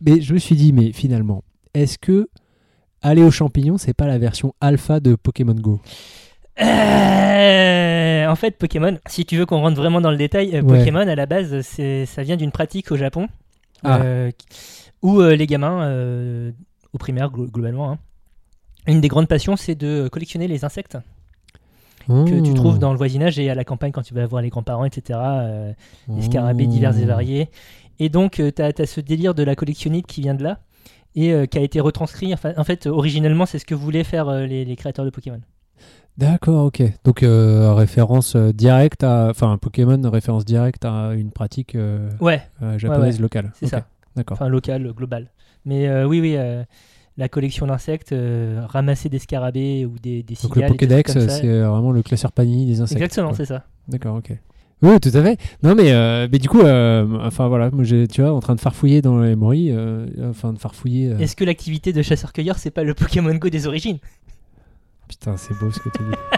mais je me suis dit, mais finalement, est-ce que aller aux champignons, c'est pas la version alpha de Pokémon Go? Euh, en fait, Pokémon, si tu veux qu'on rentre vraiment dans le détail, euh, Ouais. Pokémon à la base, ça vient d'une pratique au Japon Ah. euh, où les gamins, au primaire glo- globalement, hein, une des grandes passions, c'est de collectionner les insectes que tu Oh. trouves dans le voisinage et à la campagne quand tu vas voir les grands-parents, etc. des scarabées divers et variés. Et donc, tu as, ce délire de la collectionnite qui vient de là et euh, qui a été retranscrit. Enfin, en fait, originellement, c'est ce que voulaient faire euh, les, les créateurs de Pokémon. D'accord, ok. Donc euh, référence euh, directe à, enfin Pokémon référence directe à une pratique euh, Ouais, euh, japonaise ouais. locale. c'est ça. D'accord. Enfin, local, global. Mais euh, oui, oui, euh, la collection d'insectes, euh, ramasser des scarabées ou des, des Donc le cigales des trucs Pokédex, c'est vraiment le classeur Panini des insectes. Exactement, c'est ça. D'accord, ok. Oui, tout à fait. Non, mais, euh, mais du coup, euh, enfin voilà, moi, j'ai- tu vois, en train de farfouiller dans les moris, euh, enfin de farfouiller. euh, Est-ce que l'activité de chasseur-cueilleur, c'est pas le Pokémon Go des origines? Putain, c'est beau ce que tu dis.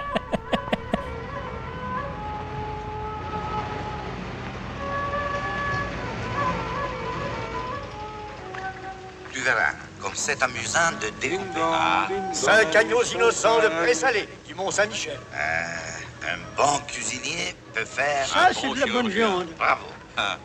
Tu verras, comme c'est amusant de découper. Ah, Cinq agneaux innocents de présalé du Mont-Saint-Michel. euh, un bon cuisinier peut faire Ça, un c'est bon de la bonne viande. Bravo. Ah.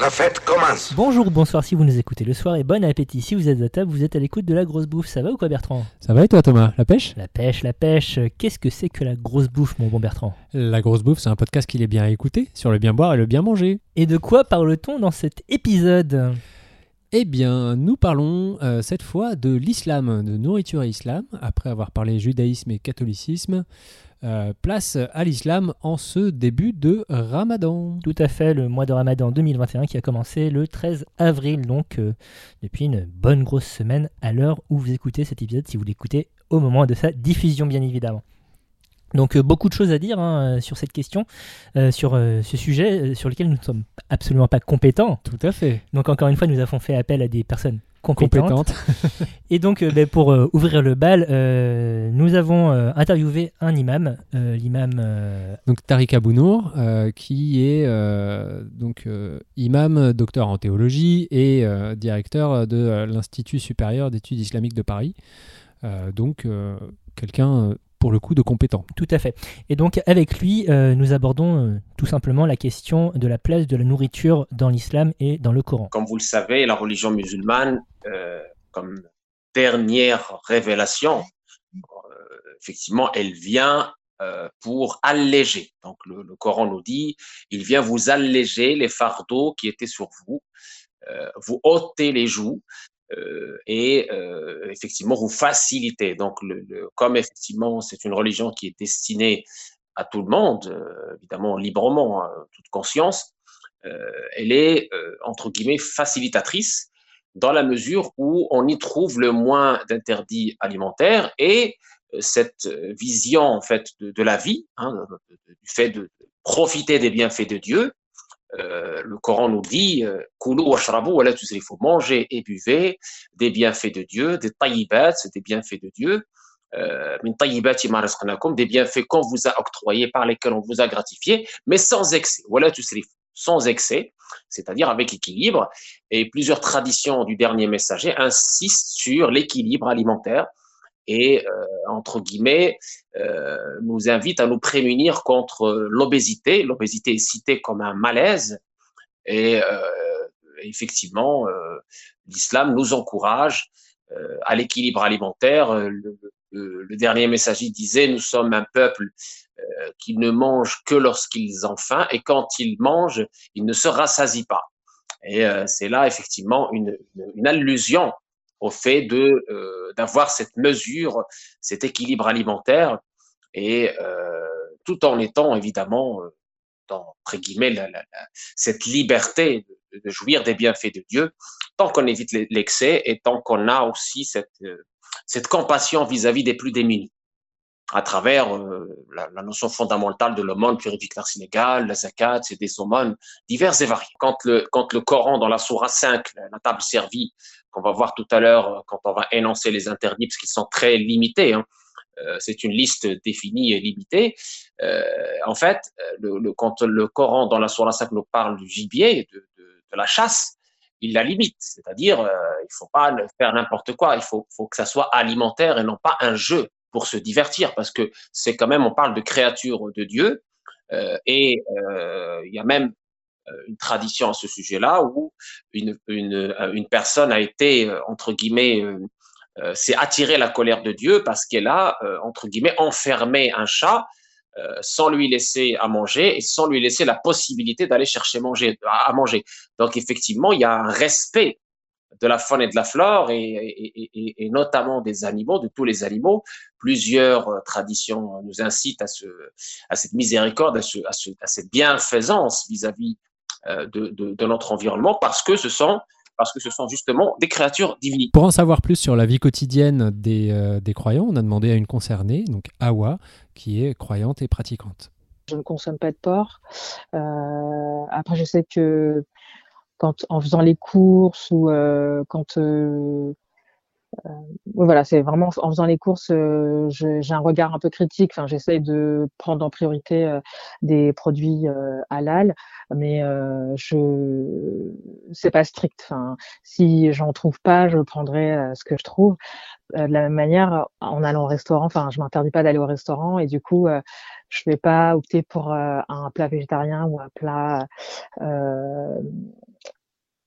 La fête commence. Bonjour ou bonsoir si vous nous écoutez le soir et bon appétit si vous êtes à table, vous êtes à l'écoute de la grosse bouffe. Ça va ou quoi Bertrand? Ça va et toi, Thomas? La pêche? La pêche, la pêche, qu'est-ce que c'est que la grosse bouffe mon bon Bertrand? La grosse bouffe, c'est un podcast qu'il est bien à écouter sur le bien boire et le bien manger. Et de quoi parle-t-on dans cet épisode? Eh bien, nous parlons euh, cette fois de l'islam, de nourriture et islam, après avoir parlé judaïsme et catholicisme. euh, place à l'islam en ce début de Ramadan. Tout à fait, le mois de Ramadan 2021 qui a commencé le 13 avril, donc euh, depuis une bonne grosse semaine à l'heure où vous écoutez cet épisode, si vous l'écoutez au moment de sa diffusion bien évidemment. Donc euh, beaucoup de choses à dire hein, euh, sur cette question, euh, sur euh, ce sujet euh, sur lequel nous ne sommes absolument pas compétents. Tout à fait. Donc encore une fois, nous avons fait appel à des personnes compétentes. Compétente. Et donc, ben, pour ouvrir le bal, nous avons interviewé un imam, l'imam Donc Tariq Abounour, qui est donc imam, docteur en théologie et directeur de l'Institut supérieur d'études islamiques de Paris. Donc quelqu'un pour le coup de compétent. Tout à fait. Et donc avec lui, euh, nous abordons euh, tout simplement la question de la place de la nourriture dans l'islam et dans le Coran. Comme vous le savez, la religion musulmane, euh, comme dernière révélation, euh, effectivement, elle vient pour alléger. Donc le, le Coran nous dit, il vient vous alléger les fardeaux qui étaient sur vous, euh, vous ôter les joues et euh, effectivement vous faciliter. Donc comme effectivement c'est une religion qui est destinée à tout le monde, euh, évidemment librement, hein, toute conscience, euh, elle est euh, entre guillemets facilitatrice dans la mesure où on y trouve le moins d'interdits alimentaires et euh, cette euh, vision en fait de, la vie, hein, du fait de profiter des bienfaits de Dieu. Euh, le Coran nous dit euh, mangez et buvez des bienfaits de Dieu, des tayyibat, des bienfaits de Dieu, euh, des bienfaits qu'on vous a octroyés, par lesquels on vous a gratifié, mais sans excès. Voilà sans excès, c'est-à-dire avec équilibre. Et plusieurs traditions du dernier messager insistent sur l'équilibre alimentaire et, euh, entre guillemets, euh, nous invitent à nous prémunir contre l'obésité. L'obésité est citée comme un malaise. Et euh, effectivement, l'islam nous encourage à l'équilibre alimentaire. Le, le- dernier messager disait, nous sommes un peuple qui ne mange que lorsqu'ils ont faim, et quand ils mangent, ils ne se rassasient pas. Et c'est là effectivement une, une allusion au fait de euh, d'avoir cette mesure, cet équilibre alimentaire, et euh, tout en étant évidemment euh, dans entre guillemets la- la- la- cette liberté de, jouir des bienfaits de Dieu, tant qu'on évite l'excès et tant qu'on a aussi cette euh, cette compassion vis-à-vis des plus démunis à travers euh, la, la notion fondamentale de l'aumône purificateur sénégal, la zakat, c'est des aumônes diverses et variées. Quand le, quand le Coran, dans la Sourate 5, la, table servie, qu'on va voir tout à l'heure euh, quand on va énoncer les interdits, parce qu'ils sont très limités, hein, euh, c'est une liste définie et limitée. Euh, en fait, le, le, quand le Coran, dans la Sourate 5, nous parle du gibier, de, de, de la chasse, il la limite. C'est-à-dire, euh, il faut pas faire n'importe quoi. Il faut, faut que ça soit alimentaire et non pas un jeu pour se divertir, parce que c'est quand même, on parle de créatures de Dieu, euh, et euh, il y a même euh, une tradition à ce sujet-là où une, une, une, personne a été, entre guillemets, s'est attiré la colère de Dieu parce qu'elle a, entre guillemets, enfermé un chat sans lui laisser à manger et sans lui laisser la possibilité d'aller chercher manger, à manger. Donc effectivement, il y a un respect de la faune et de la flore et, et, et, notamment des animaux, de tous les animaux. Plusieurs euh, traditions nous incitent à, ce, à cette miséricorde, à, ce, à, ce, à cette bienfaisance vis-à-vis euh, de, de, de, notre environnement parce que ce sont parce que ce sont justement des créatures divines. Pour en savoir plus sur la vie quotidienne des, euh, des croyants, on a demandé à une concernée, donc Awa, qui est croyante et pratiquante. Je ne consomme pas de porc. Euh, après, je sais que quand en faisant les courses ou euh, quand euh, euh, voilà, c'est vraiment en faisant les courses, j'ai un regard un peu critique. Enfin, j'essaye de prendre en priorité des produits halal, mais je c'est pas strict. Enfin, si j'en trouve pas, je prendrai ce que je trouve. de la même manière, en allant au restaurant, enfin, je m'interdis pas d'aller au restaurant et du coup, je vais pas opter pour un plat végétarien ou un plat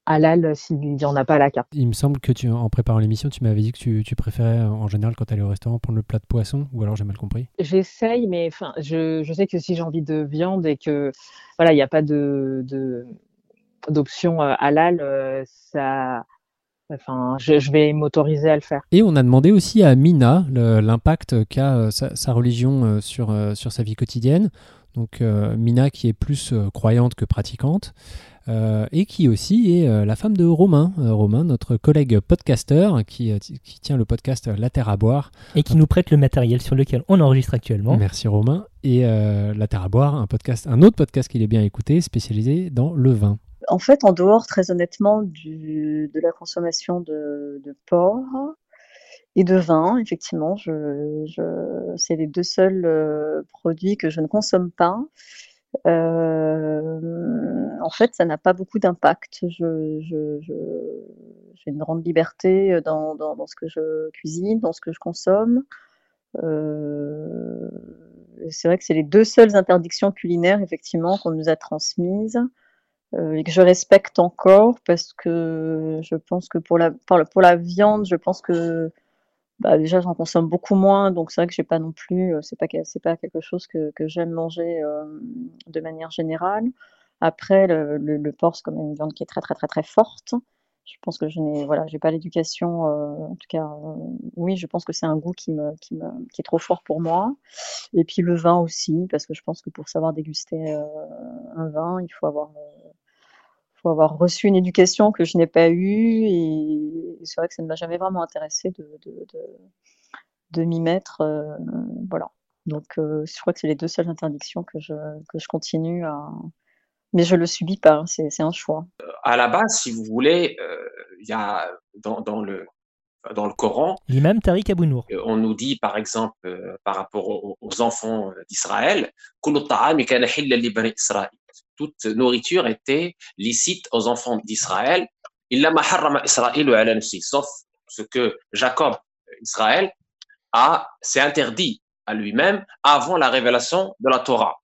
halal s'il n'y en a pas à la carte. Il me semble que tu, en préparant l'émission, tu m'avais dit que tu, tu, préférais en général quand tu allais au restaurant prendre le plat de poisson, ou alors j'ai mal compris J'essaye, mais enfin, je, je, sais que si j'ai envie de viande et que voilà, il n'y a pas de, d'option euh, halal, euh, ça. Enfin, je, je vais m'autoriser à le faire. Et on a demandé aussi à Mina l'impact qu'a euh, sa, sa, religion sur, sur sa vie quotidienne. Donc Mina qui est plus croyante que pratiquante. Euh, et qui aussi est euh, la femme de Romain, euh, Romain, notre collègue podcasteur qui, qui, tient le podcast La Terre à boire. Et qui nous prête le matériel sur lequel on enregistre actuellement. Merci Romain. Et La Terre à boire, un, podcast, un autre podcast qu'il est bien écouté, spécialisé dans le vin. En fait, en dehors, très honnêtement, de la consommation de, porc, et de vin, effectivement. C'est les deux seuls produits que je ne consomme pas. Euh, en fait, ça n'a pas beaucoup d'impact. J'ai une grande liberté dans, ce que je cuisine, dans ce que je consomme. Euh, c'est vrai que c'est les deux seules interdictions culinaires, effectivement, qu'on nous a transmises euh, et que je respecte encore parce que je pense que pour la, pour la viande, je pense que bah, déjà j'en consomme beaucoup moins, donc c'est vrai que j'ai pas non plus, euh, c'est pas c'est pas quelque chose que, j'aime manger euh, de manière générale. Après, le, le, le porc c'est quand même une viande qui est très très très très forte. Je pense que je n'ai voilà, j'ai pas l'éducation, euh, en tout cas, euh, oui, je pense que c'est un goût qui me, qui me qui est trop fort pour moi. Et puis le vin aussi, parce que je pense que pour savoir déguster euh, un vin, il faut avoir avoir reçu une éducation que je n'ai pas eue. Et c'est vrai que ça ne m'a jamais vraiment intéressé de, de, de, m'y mettre. Voilà. Donc, je crois que c'est les deux seules interdictions que je, que je continue à. Mais je le subis pas, hein, c'est un choix. À la base, si vous voulez, euh, il y a dans, dans le dans le Coran. L'imam Tariq Abounour. On nous dit, par exemple, par rapport aux, aux enfants d'Israël, toute nourriture était licite aux enfants d'Israël. Sauf ce que Jacob, Israël, a, s'est interdit à lui-même avant la révélation de la Torah.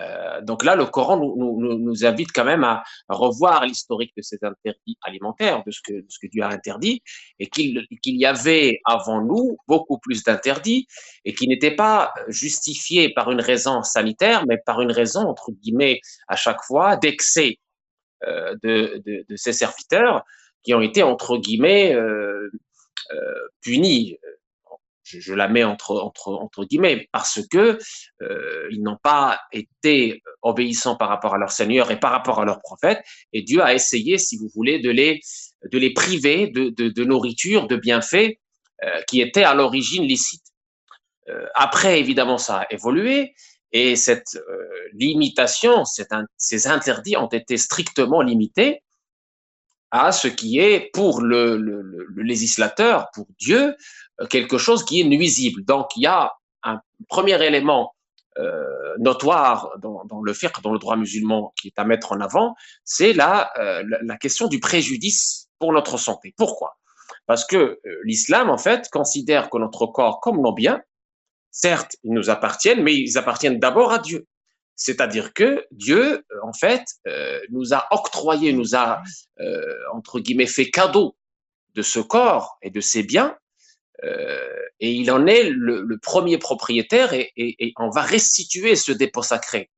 Euh, donc là, le Coran nous, invite quand même à revoir l'historique de ces interdits alimentaires, de ce que, Dieu a interdit, et qu'il y avait avant nous beaucoup plus d'interdits, et qui n'étaient pas justifiés par une raison sanitaire, mais par une raison, entre guillemets, à chaque fois, d'excès euh, de, ces serviteurs qui ont été, entre guillemets, euh punis je, la mets entre, entre, entre guillemets, parce que euh, ils n'ont pas été obéissants par rapport à leur Seigneur et par rapport à leur prophète, et Dieu a essayé, si vous voulez, de les, de les priver de, de, nourriture, de bienfaits euh, qui étaient à l'origine licites. Euh, après, évidemment, ça a évolué, et cette limitation, ces interdits ont été strictement limités à ce qui est pour le, le législateur, pour Dieu, quelque chose qui est nuisible. Donc, il y a un premier élément euh, notoire dans, dans, le fiqh, dans le droit musulman, qui est à mettre en avant, c'est la, euh, la, question du préjudice pour notre santé. Pourquoi? Parce que euh, l'islam, en fait, considère que notre corps comme nos biens, certes, ils nous appartiennent, mais ils appartiennent d'abord à Dieu. C'est-à-dire que Dieu, en fait, nous a octroyé, nous a, entre guillemets, fait cadeau de ce corps et de ses biens euh, et il en est le, premier propriétaire et, on va restituer ce dépôt sacré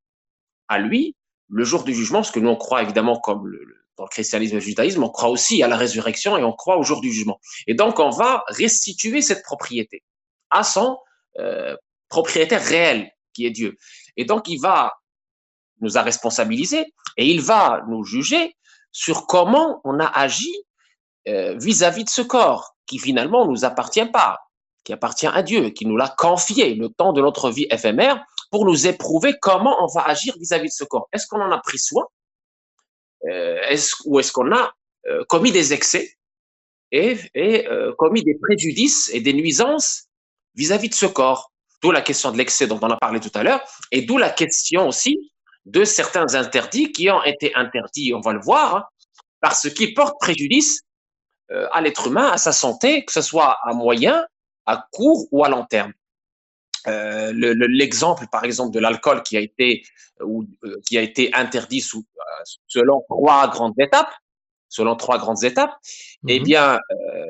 à lui le jour du jugement, parce que nous on croit évidemment comme dans le christianisme et le judaïsme, on croit aussi à la résurrection et on croit au jour du jugement. Et donc on va restituer cette propriété à son euh, propriétaire réel, qui est Dieu. Et donc il va nous a responsabilisés et il va nous juger sur comment on a agi euh, vis-à-vis de ce corps qui finalement nous appartient pas, qui appartient à Dieu, qui nous l'a confié le temps de notre vie éphémère pour nous éprouver comment on va agir vis-à-vis de ce corps. Est-ce qu'on en a pris soin? Euh, ou est-ce qu'on a euh, commis des excès et, et commis des préjudices et des nuisances vis-à-vis de ce corps? D'où la question de l'excès dont on a parlé tout à l'heure, et d'où la question aussi de certains interdits qui ont été interdits, on va le voir, parce qu'ils portent préjudice euh, à l'être humain, à sa santé, que ce soit à moyen, à court ou à long terme. Euh, L'exemple, par exemple, de l'alcool qui a été ou euh, qui a été interdit sous, euh, selon trois grandes étapes, selon trois grandes étapes, eh mhm. bien,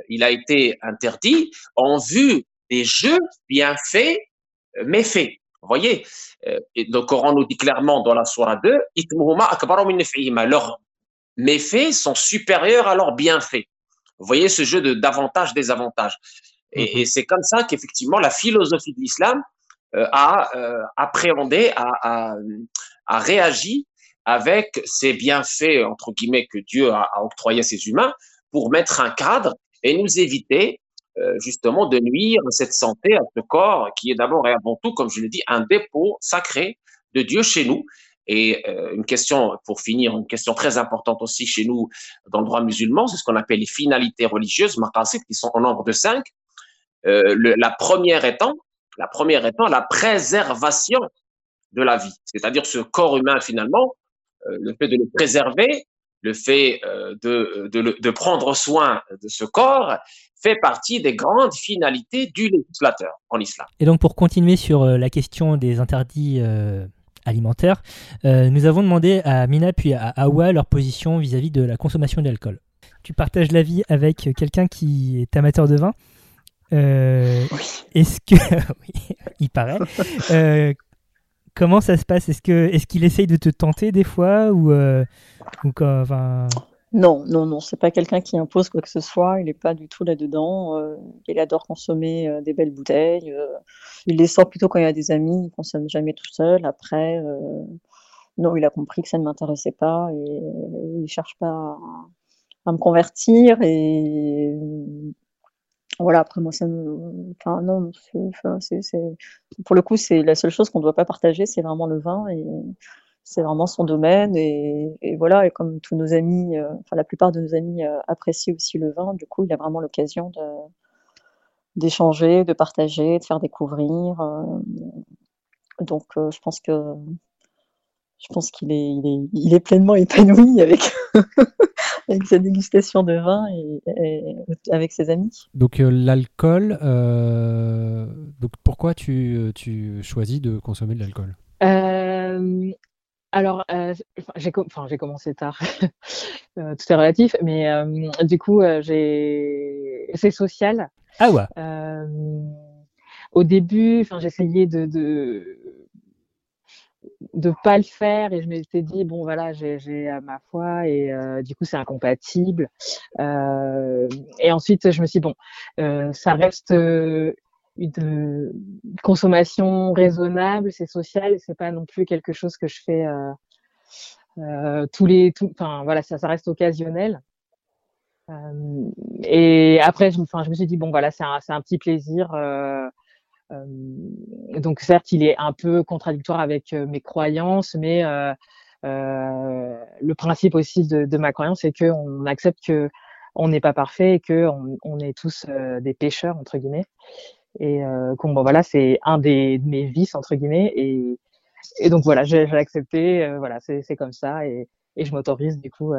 il a été interdit en vue des jeux bien faits, méfaits. Vous voyez, et le Coran nous dit clairement dans la Surah 2, leurs méfaits sont supérieurs à leurs bienfaits. Vous voyez ce jeu de davantage désavantage. Et, et mhm. c'est comme ça qu'effectivement la philosophie de l'islam euh, a euh, appréhendé, a, a, a, réagi avec ces bienfaits entre guillemets que Dieu a, a octroyés à ses humains pour mettre un cadre et nous éviter euh, justement de nuire à cette santé, à ce corps qui est d'abord et avant tout, comme je l'ai dit, un dépôt sacré de Dieu chez nous et euh, une question, pour finir, une question très importante aussi chez nous dans le droit musulman, c'est ce qu'on appelle les finalités religieuses, maqasid, qui sont au nombre de cinq. Euh, la première étant, la première étant la préservation de la vie, c'est-à-dire ce corps humain finalement, euh, le fait de le préserver, le fait de, de, de, prendre soin de ce corps fait partie des grandes finalités du législateur en islam. Et donc pour continuer sur la question des interdits alimentaire, euh, nous avons demandé à Mina puis à Awa leur position vis-à-vis de la consommation d'alcool. Tu partages la vie avec quelqu'un qui est amateur de vin. Euh, est-ce que. oui, il paraît. Euh, comment ça se passe? Est-ce qu'il est qu'il essaye de te tenter des fois ou, ou enfin... Non, non, non, c'est pas quelqu'un qui impose quoi que ce soit. Il n'est pas du tout là-dedans. Euh, il adore consommer euh, des belles bouteilles. Euh, il les sort plutôt quand il y a des amis. Il consomme jamais tout seul. Après, non, il a compris que ça ne m'intéressait pas et, il cherche pas à, me convertir. Et voilà. Après, moi, ça me, enfin, non, c'est, pour le coup, c'est la seule chose qu'on ne doit pas partager, c'est vraiment le vin et c'est vraiment son domaine et, voilà et comme tous nos amis euh, la plupart de nos amis euh, apprécient aussi le vin du coup il a vraiment l'occasion d'échanger de partager de faire découvrir euh, donc je pense que je pense qu'il est, il est, pleinement épanoui avec, sa dégustation de vin et, avec ses amis. Donc l'alcool, pourquoi tu choisis de consommer de l'alcool? Alors, euh, j'ai commencé tard, euh, tout est relatif, mais euh, du coup, j'ai c'est social. Ah ouais. au début, enfin, j'essayais de, de de pas le faire et je m'étais dit bon voilà j'ai ma foi et du coup c'est incompatible et ensuite je me suis dit, bon ça reste une consommation raisonnable, c'est social, c'est pas non plus quelque chose que je fais euh, euh, tous les, enfin voilà, ça, ça reste occasionnel. Euh, et après, je, enfin, je me suis dit bon voilà, c'est un, un, petit plaisir. Euh, euh, donc certes, il est un peu contradictoire avec mes croyances, mais le principe aussi de, de ma croyance, c'est qu'on accepte que on n'est pas parfait et que on, on est tous des pécheurs entre guillemets et bon, voilà, c'est un des de mes vices entre guillemets et et donc voilà, j'ai accepté, voilà, c'est comme ça et et je m'autorise du coup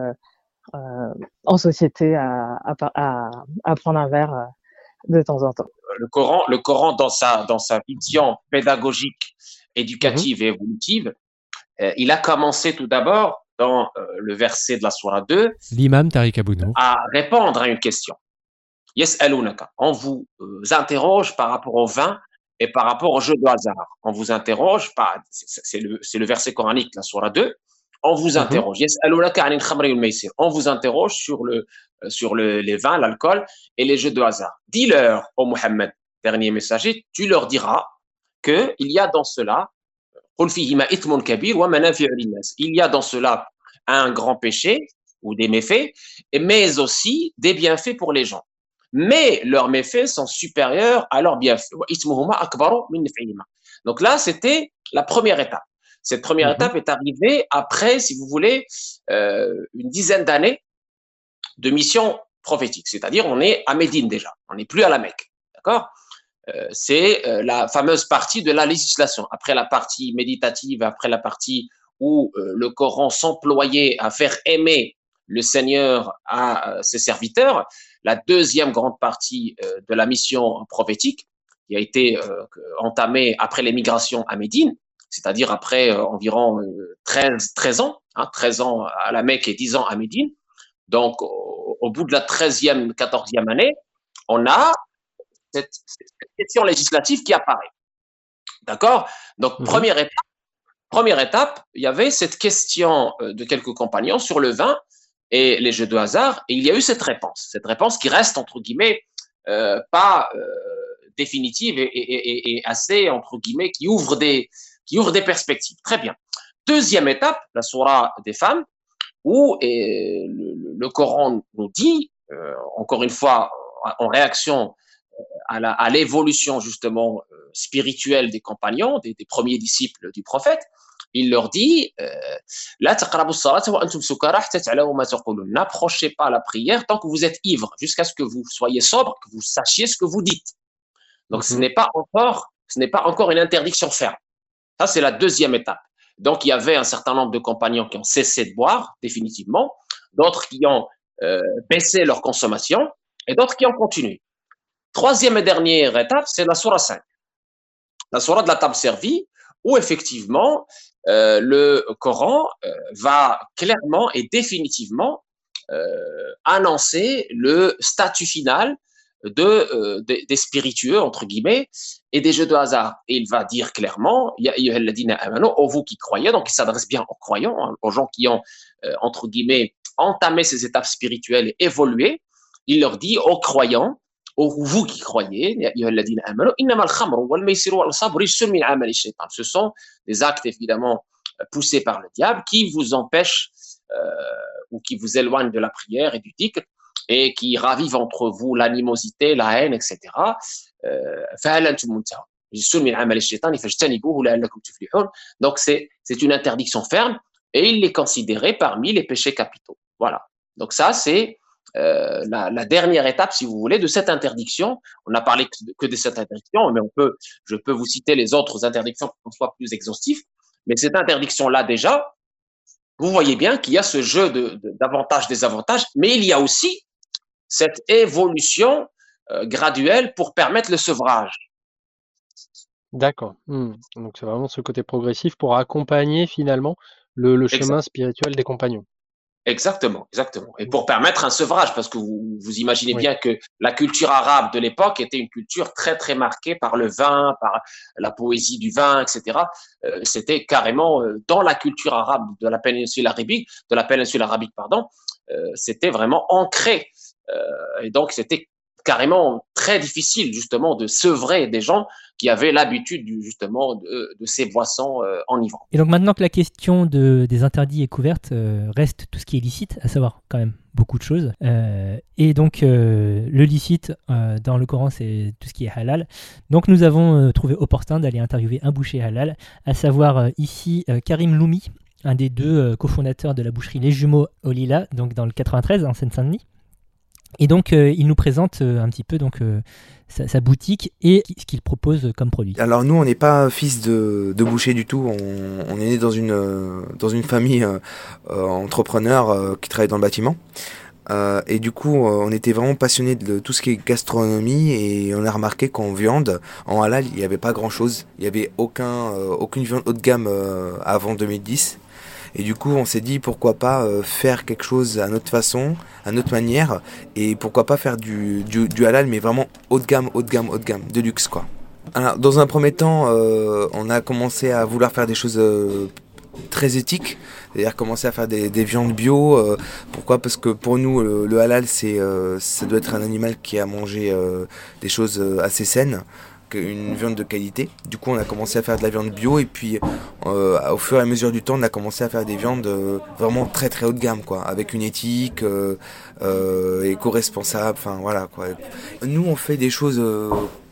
en société à, à, à, à prendre un verre de temps en temps. Le Coran, le Coran dans sa dans sa vision pédagogique, éducative et évolutive, il a commencé tout d'abord dans le verset de la Surah 2, l'imam Tariq Abounou, à répondre à une question. Yes, On vous interroge par rapport au vin et par rapport au jeu de hasard. On vous interroge, c'est le, le verset coranique, la Surah 2, on vous mhm. interroge. On vous interroge sur, le, euh, sur le, les vins, l'alcool et les jeux de hasard. Dis-leur, ô Mohammed, dernier messager, tu leur diras qu'il y a dans cela, il y a dans cela un grand péché ou des méfaits, mais aussi des bienfaits pour les gens. Mais leurs méfaits sont supérieurs à leurs bienfaits. Donc là, c'était la première étape. Cette première mhm. étape est arrivée après, si vous voulez, euh, une dizaine d'années de mission prophétique. C'est-à-dire, on est à Médine déjà, on n'est plus à la Mecque. D'accord? Euh, C'est euh, la fameuse partie de la législation. Après la partie méditative, après la partie où le Coran s'employait à faire aimer le Seigneur à ses serviteurs, la deuxième grande partie de la mission prophétique, qui a été entamée après l'émigration à Médine, c'est-à-dire après euh, environ 13, euh, 13 ans, hein, 13 ans à la Mecque et 10 ans à Médine. Donc, au, bout de la 13e, 14e année, on a cette, question législative qui apparaît. D'accord? Donc, mhm. première étape, première étape, il y avait cette question euh, de quelques compagnons sur le vin et les jeux de hasard, et il y a eu cette réponse. Cette réponse qui reste, entre guillemets, euh, pas euh, définitive et, et, et, assez, entre guillemets, qui ouvre des, qui ouvre des perspectives. Très bien. Deuxième étape, la Surah des femmes, où le, Coran nous dit, euh, encore une fois, en réaction euh, à l'évolution justement euh, spirituelle des compagnons, des, premiers disciples du prophète, il leur dit N'approchez pas la prière tant que vous êtes ivre, jusqu'à ce que vous soyez sobre, que vous sachiez ce que vous dites. Donc ce mhm. n'est pas encore, ce n'est pas encore une interdiction ferme. Ça, c'est la deuxième étape. Donc, il y avait un certain nombre de compagnons qui ont cessé de boire définitivement, d'autres qui ont euh, baissé leur consommation et d'autres qui ont continué. Troisième et dernière étape, c'est la Surah 5. La Surah de la table servie, où effectivement, euh, le Coran euh, va clairement et définitivement annoncer le statut final de, euh, des, spiritueux, entre guillemets, et des jeux de hasard. Et il va dire clairement, oh vous qui croyez, donc il s'adresse bien aux croyants, hein, aux gens qui ont, euh, entre guillemets, entamé ces étapes spirituelles et évolué. Il leur dit, aux croyants, vous qui croyez, ce sont des actes évidemment poussés par le diable qui vous empêchent euh, ou qui vous éloignent de la prière et du dhikr et qui ravive entre vous l'animosité, la haine, etc. Euh, donc c'est une interdiction ferme et il est considéré parmi les péchés capitaux. Voilà. Donc ça c'est euh, la, la, dernière étape, si vous voulez, de cette interdiction. On n'a parlé que de, cette interdiction, mais on peut, je peux vous citer les autres interdictions pour qu'on soit plus exhaustif. Mais cette interdiction-là déjà, vous voyez bien qu'il y a ce jeu d'avantages, de, désavantages, mais il y a aussi cette évolution euh, graduelle pour permettre le sevrage. D'accord. Hmm. Donc c'est vraiment ce côté progressif pour accompagner finalement le, chemin spirituel des compagnons. Exactement, exactement. Et pour permettre un sevrage, parce que vous, vous imaginez bien que la culture arabe de l'époque était une culture très très marquée par le vin, par la poésie du vin, etc. Euh, C'était carrément euh, dans la culture arabe de la péninsule arabique, de la péninsule arabique, pardon. Euh, C'était vraiment ancré et donc, c'était carrément très difficile justement de sevrer des gens qui avaient l'habitude justement de, ces boissons euh, enivrants. Et donc maintenant que la question de, des interdits est couverte, euh, reste tout ce qui est licite, à savoir quand même beaucoup de choses. et donc le licite dans le Coran, c'est tout ce qui est halal. Donc nous avons trouvé opportun d'aller interviewer un boucher halal, à savoir ici Karim Loumi, un des deux cofondateurs de la boucherie Les Jumeaux au Lila, donc dans le 93 en Seine-Saint-Denis. Et donc, euh, il nous présente euh, un petit peu donc euh, sa, boutique et ce qu'il propose comme produit. Alors nous, on n'est pas fils de, boucher du tout. On, est né dans une dans une famille entrepreneur qui travaille dans le bâtiment. Et du coup, on était vraiment passionné de tout ce qui est gastronomie et on a remarqué qu'en viande, en halal, il n'y avait pas grand-chose. Il n'y avait aucun aucune viande haut de gamme avant 2010. Et du coup, on s'est dit pourquoi pas euh, faire quelque chose à notre façon, à notre manière, et pourquoi pas faire du, du, halal, mais vraiment haut de gamme, haut de gamme, haut de gamme, de luxe quoi. Alors, dans un premier temps, euh, on a commencé à vouloir faire des choses euh, très éthiques, c'est-à-dire commencer à faire des, des viandes bio. pourquoi? Parce que pour nous, le, le halal, c'est, ça doit être un animal qui a mangé des choses assez saines, une viande de qualité. Du coup, on a commencé à faire de la viande bio et puis, euh, au fur et à mesure du temps, on a commencé à faire des viandes euh, vraiment très très haut de gamme, quoi, avec une éthique euh, éco-responsable. Enfin voilà quoi. Nous, on fait des choses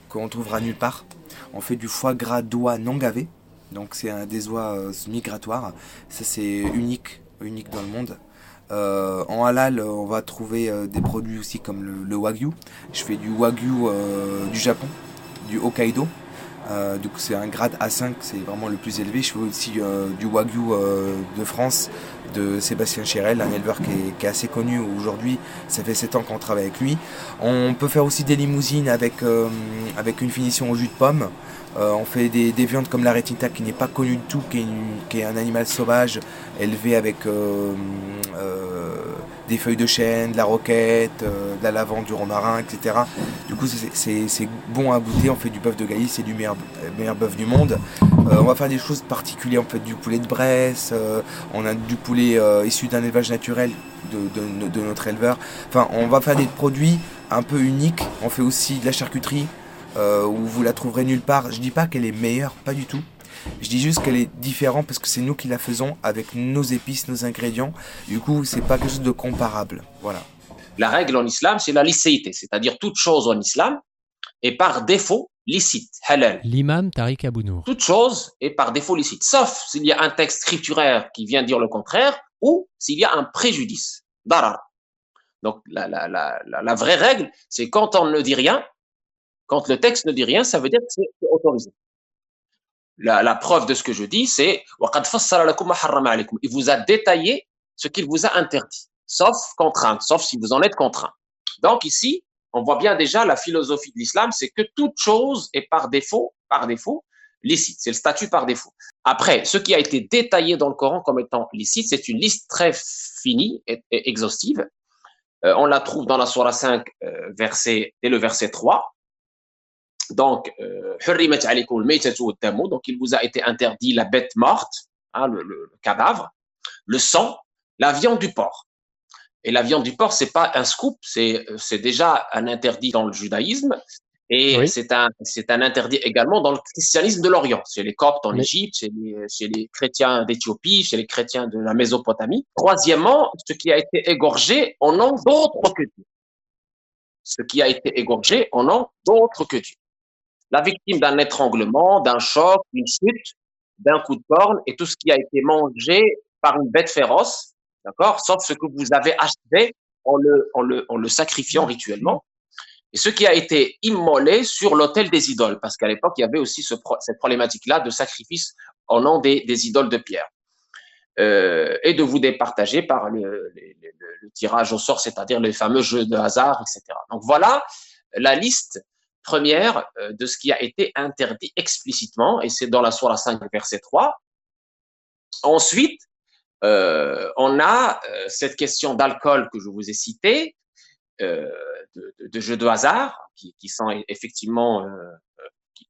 qu'on trouvera nulle part. On fait du foie gras d'oie non gavé. Donc c'est un des oies migratoires. Ça c'est unique, unique dans le monde. En halal, on va trouver des produits aussi comme le, wagyu. Je fais du wagyu du Japon, du Hokkaido. Euh, coup, c'est un grade A5, c'est vraiment le plus élevé. Je fais aussi euh, du wagyu euh, de France, de Sébastien Chérel, un éleveur qui est, assez connu aujourd'hui. Ça fait 7 ans qu'on travaille avec lui. On peut faire aussi des limousines avec, avec une finition au jus de pomme. Euh, on fait des, des viandes comme la retinta qui n'est pas connue du tout, qui est, un animal sauvage élevé avec euh, euh, des feuilles de chêne, de la roquette, de la lavande, du romarin, etc. Du coup, c'est- bon à goûter. On fait du bœuf de Gaïs, c'est du meilleur, bœuf du monde. On va faire des choses particulières. On fait du poulet de Bresse, on a du poulet issu d'un élevage naturel de, de- de notre éleveur. Enfin, on va faire des produits un peu uniques. On fait aussi de la charcuterie euh, où vous la trouverez nulle part. Je dis pas qu'elle est meilleure, pas du tout. Je dis juste qu'elle est différente parce que c'est nous qui la faisons avec nos épices, nos ingrédients. Du coup, c'est pas quelque chose de comparable. Voilà. La règle en islam, c'est la licéité, c'est-à-dire toute chose en islam est par défaut licite, halal. L'imam Tariq Abounour. Toute chose est par défaut licite, sauf s'il y a un texte scripturaire qui vient dire le contraire ou s'il y a un préjudice, darar. Donc la, la, la, la, la vraie règle, c'est quand on ne dit rien, quand le texte ne dit rien, ça veut dire que c'est autorisé. La, la, preuve de ce que je dis, c'est Il vous a détaillé ce qu'il vous a interdit, sauf contrainte, sauf si vous en êtes contraint. Donc ici, on voit bien déjà la philosophie de l'islam, c'est que toute chose est par défaut, par défaut, licite. C'est le statut par défaut. Après, ce qui a été détaillé dans le Coran comme étant licite, c'est une liste très finie et, exhaustive. Euh, on la trouve dans la Surah 5, euh, verset, dès le verset 3. Donc, euh, donc il vous a été interdit la bête morte, hein, le, cadavre, le sang, la viande du porc. Et la viande du porc, c'est pas un scoop, c'est déjà un interdit dans le judaïsme et c'est un, un interdit également dans le christianisme de l'Orient, chez les Coptes en. Égypte, chez les, chrétiens d'Éthiopie, chez les chrétiens de la Mésopotamie. Troisièmement, ce qui a été égorgé en nom d'autres que Dieu. Ce qui a été égorgé en nom d'autres que Dieu. La victime d'un étranglement, d'un choc, d'une chute, d'un coup de corne et tout ce qui a été mangé par une bête féroce, d'accord, sauf ce que vous avez achevé en le, en le, en le sacrifiant rituellement, et ce qui a été immolé sur l'autel des idoles, parce qu'à l'époque, il y avait aussi cette problématique-là de sacrifice au nom des, idoles de pierre. Euh, et de vous départager par le- le tirage au sort, c'est-à-dire les fameux jeux de hasard, etc. Donc voilà la liste première euh, de ce qui a été interdit explicitement, et c'est dans la Sourate 5, verset 3. Ensuite, euh, on a euh, cette question d'alcool que je vous ai citée, de, jeux de hasard, qui, sont effectivement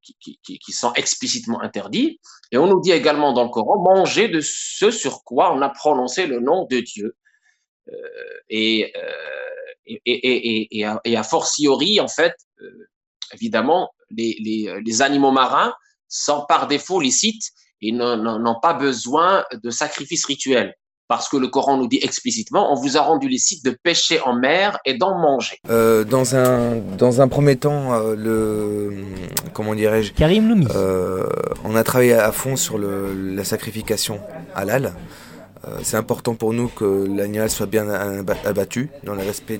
qui, sont explicitement interdits. Et on nous dit également dans le Coran, manger de ce sur quoi on a prononcé le nom de Dieu. Et, et, et, a, fortiori, en fait, évidemment, les, les, les animaux marins sont par défaut licites et n'ont pas besoin de sacrifices rituels. Parce que le Coran nous dit explicitement, on vous a rendu licite de pêcher en mer et d'en manger. Euh, dans, un, dans un premier temps, euh, le. Comment dirais-je Karim Loumi. euh, On a travaillé à fond sur le, la sacrification halal. Euh, c'est important pour nous que l'animal soit bien abattu dans le respect,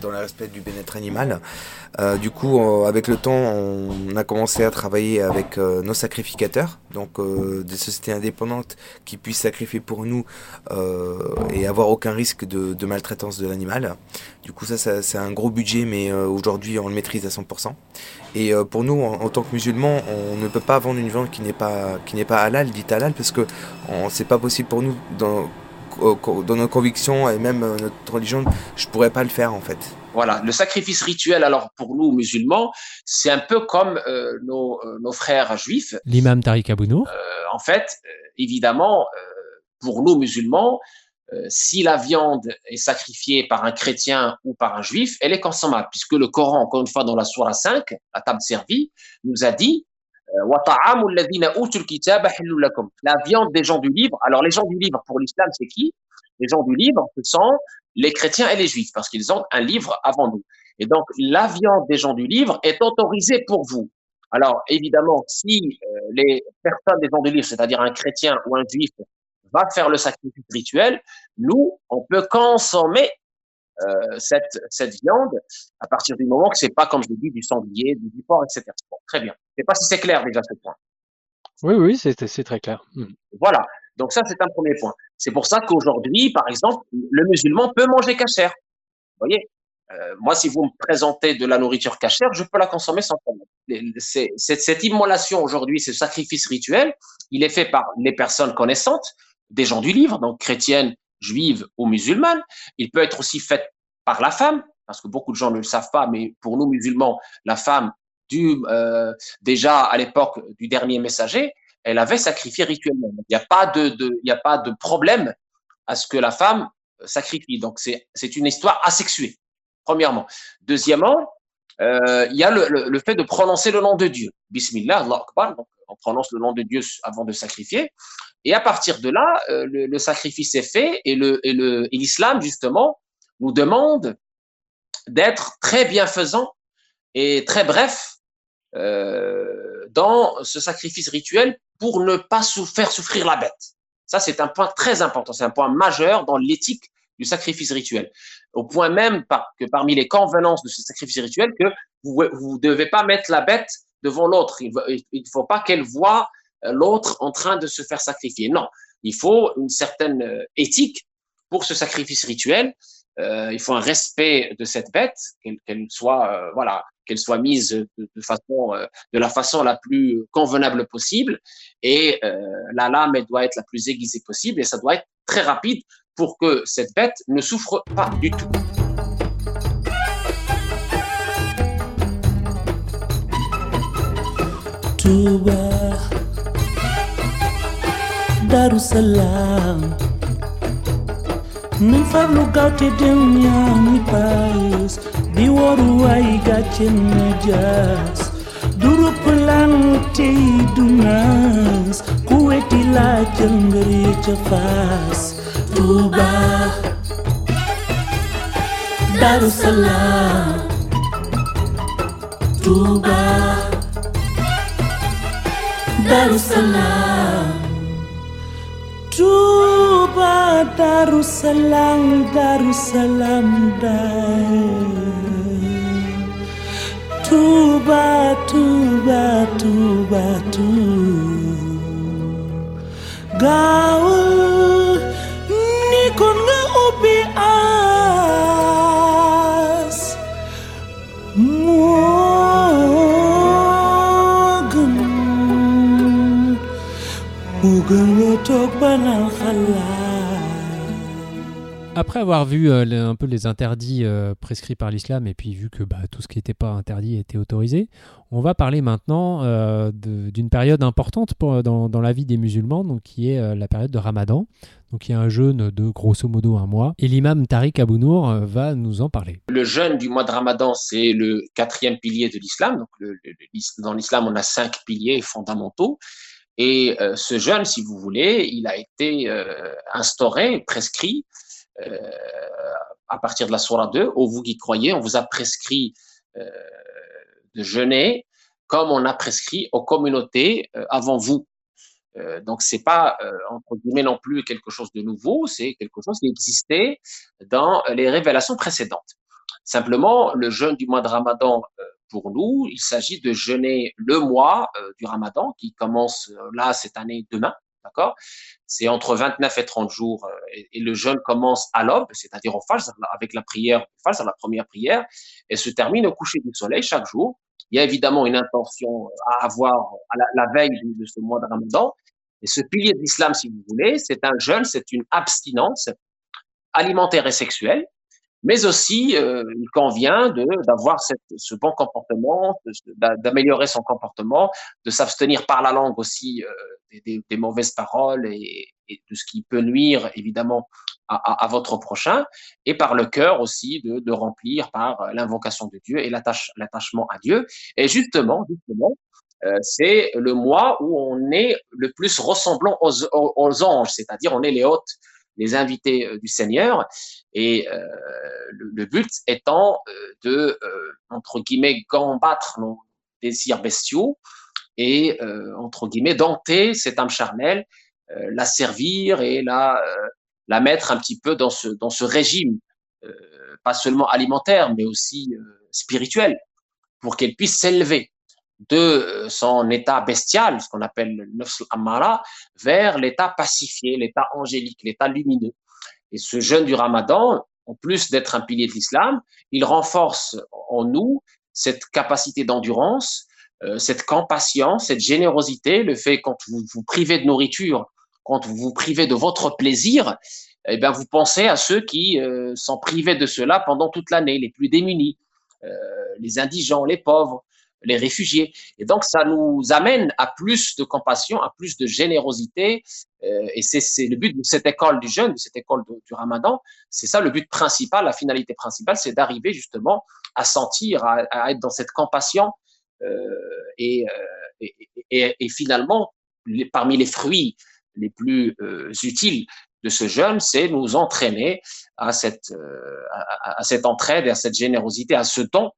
dans le respect du bien-être animal. Euh, du coup, euh, avec le temps, on a commencé à travailler avec nos sacrificateurs, donc des sociétés indépendantes qui puissent sacrifier pour nous et avoir aucun risque de, maltraitance de l'animal. Du coup, ça, c'est un gros budget, mais aujourd'hui, on le maîtrise à 100%. Et pour nous, en, tant que musulmans, on ne peut pas vendre une viande qui n'est pas pas halal, dite halal, parce que c'est pas possible pour nous dans nos convictions et même euh, notre religion, je pourrais pas le faire en fait. Voilà, le sacrifice rituel, alors pour nous musulmans, c'est un peu comme euh, nos, euh, nos, frères juifs. L'imam Tariq Abounour. en fait, évidemment, pour nous musulmans, si la viande est sacrifiée par un chrétien ou par un juif, elle est consommable, puisque le Coran, encore une fois, dans la Surah 5, la table servie, nous a dit la viande des gens du livre. Alors, les gens du livre, pour l'islam, c'est qui? Les gens du livre, ce sont les chrétiens et les juifs, parce qu'ils ont un livre avant nous. Et donc, la viande des gens du livre est autorisée pour vous. Alors, évidemment, si euh, les personnes des gens du livre, c'est-à-dire un chrétien ou un juif, va faire le sacrifice rituel, nous, on peut consommer euh, cette, cette viande à partir du moment que c'est pas, comme je l'ai dit, du sanglier, du porc, etc. Bon, très bien. Je sais pas si c'est clair déjà ce point. Oui, oui, c'est très clair. Hmm. Voilà. Donc ça, c'est un premier point. C'est pour ça qu'aujourd'hui, par exemple, le musulman peut manger cachère. Vous voyez euh, Moi, si vous me présentez de la nourriture cachère, je peux la consommer sans problème. Cette immolation aujourd'hui, ce sacrifice rituel, il est fait par les personnes connaissantes, des gens du livre, donc chrétiennes, juive ou musulmane. Il peut être aussi fait par la femme, parce que beaucoup de gens ne le savent pas, mais pour nous musulmans, la femme, du, euh, déjà à l'époque du dernier messager, elle avait sacrifié rituellement. Il n'y a pas de, de, a pas de problème à ce que la femme sacrifie. Donc c'est, une histoire asexuée. Premièrement. Deuxièmement, euh, il y a le, le, fait de prononcer le nom de Dieu. Bismillah, Allah Akbar. On prononce le nom de Dieu avant de sacrifier. Et à partir de là, euh, le, sacrifice est fait et l'islam justement nous demande d'être très bienfaisant et très bref euh, dans ce sacrifice rituel pour ne pas faire souffrir la bête. Ça, c'est un point très important, c'est un point majeur dans l'éthique du sacrifice rituel. Au point même que parmi les convenances de ce sacrifice rituel, que vous ne devez pas mettre la bête devant l'autre. Il ne faut pas qu'elle voie euh, l'autre en train de se faire sacrifier. Non, il faut une certaine euh, éthique pour ce sacrifice rituel. Euh, il faut un respect de cette bête, qu'elle soit voilà, qu'elle soit mise de, de la façon la plus convenable possible. Et la lame elle doit être la plus aiguisée possible et ça doit être très rapide pour que cette bête ne souffre pas du tout. Subah Darussalam Min fablu gawte duniya mi pais di waru wai gacen najas duru pulang te dunas kuweti la jengri cefas. Tuba. Darussalam. Tuba. Darussalam. Tuba Darussalam Darussalam Tuba Tuba Tuba Tuba. Gaul ni kon nga ubbi as Après avoir vu euh, le- un peu les interdits euh, prescrits par l'islam et puis vu que bah, tout ce qui n'était pas interdit était autorisé, on va parler maintenant euh, de- d'une période importante pour- dans, dans la vie des musulmans, donc qui est euh, la période de Ramadan. Donc il y a un jeûne de grosso modo un mois. Et l'imam Tariq Abounour va nous en parler. Le jeûne du mois de Ramadan, c'est le quatrième pilier de l'islam. Donc, le- le- le- dans l'islam, on a cinq piliers fondamentaux. Et euh, ce jeûne, si vous voulez, il a été euh, instauré, prescrit euh, à partir de la Surah 2. Ô vous qui croyez, on vous a prescrit de jeûner comme on a prescrit aux communautés avant vous. Donc c'est pas entre guillemets non plus quelque chose de nouveau, c'est quelque chose qui existait dans les révélations précédentes. Simplement, le jeûne du mois de Ramadan pour nous, il s'agit de jeûner le mois du Ramadan qui commence là cette année demain, d'accord? C'est entre 29 et 30 jours et, le jeûne commence à l'aube, c'est-à-dire au Fajr avec la prière, Fajr, la première prière, et se termine au coucher du soleil chaque jour. Il y a évidemment une intention à avoir à la, veille de, ce mois de Ramadan. Et ce pilier de l'islam, si vous voulez, c'est un jeûne, c'est une abstinence alimentaire et sexuelle, mais aussi euh, il convient de d'avoir ce bon comportement, d'améliorer son comportement, de s'abstenir par la langue aussi euh, des, des, mauvaises paroles et, et, de ce qui peut nuire évidemment à, à, votre prochain, et par le cœur aussi de, de remplir par l'invocation de Dieu et l'attachement à Dieu. Et justement, justement, euh, c'est le mois où on est le plus ressemblant aux, aux, anges, c'est-à-dire on est les hôtes, les invités euh, du Seigneur, et euh, le, but étant euh, de, entre guillemets, combattre nos désirs bestiaux et, entre guillemets, dompter cette âme charnelle, la servir et la, la mettre un petit peu dans ce, dans ce régime, pas seulement alimentaire, mais aussi spirituel, pour qu'elle puisse s'élever de euh, son état bestial, ce qu'on appelle le nafs amara, vers l'état pacifié, l'état angélique, l'état lumineux. Et ce jeûne du ramadan, en plus d'être un pilier de l'islam, il renforce en nous cette capacité d'endurance, euh, cette compassion, cette générosité, le fait quand vous vous privez de nourriture, quand vous vous privez de votre plaisir, eh bien vous pensez à ceux qui euh, sont privés de cela pendant toute l'année, les plus démunis, les indigents, les pauvres les réfugiés. Et donc, ça nous amène à plus de compassion, à plus de générosité. Euh, et c'est le but de cette école du jeûne, de cette école du ramadan. C'est ça le but principal, la finalité principale, c'est d'arriver justement à sentir, à, être dans cette compassion. Euh, et, euh, et, et, finalement, parmi les fruits les plus euh, utiles de ce jeûne, c'est nous entraîner à cette, euh, à, à, cette entraide et à cette générosité, à ce don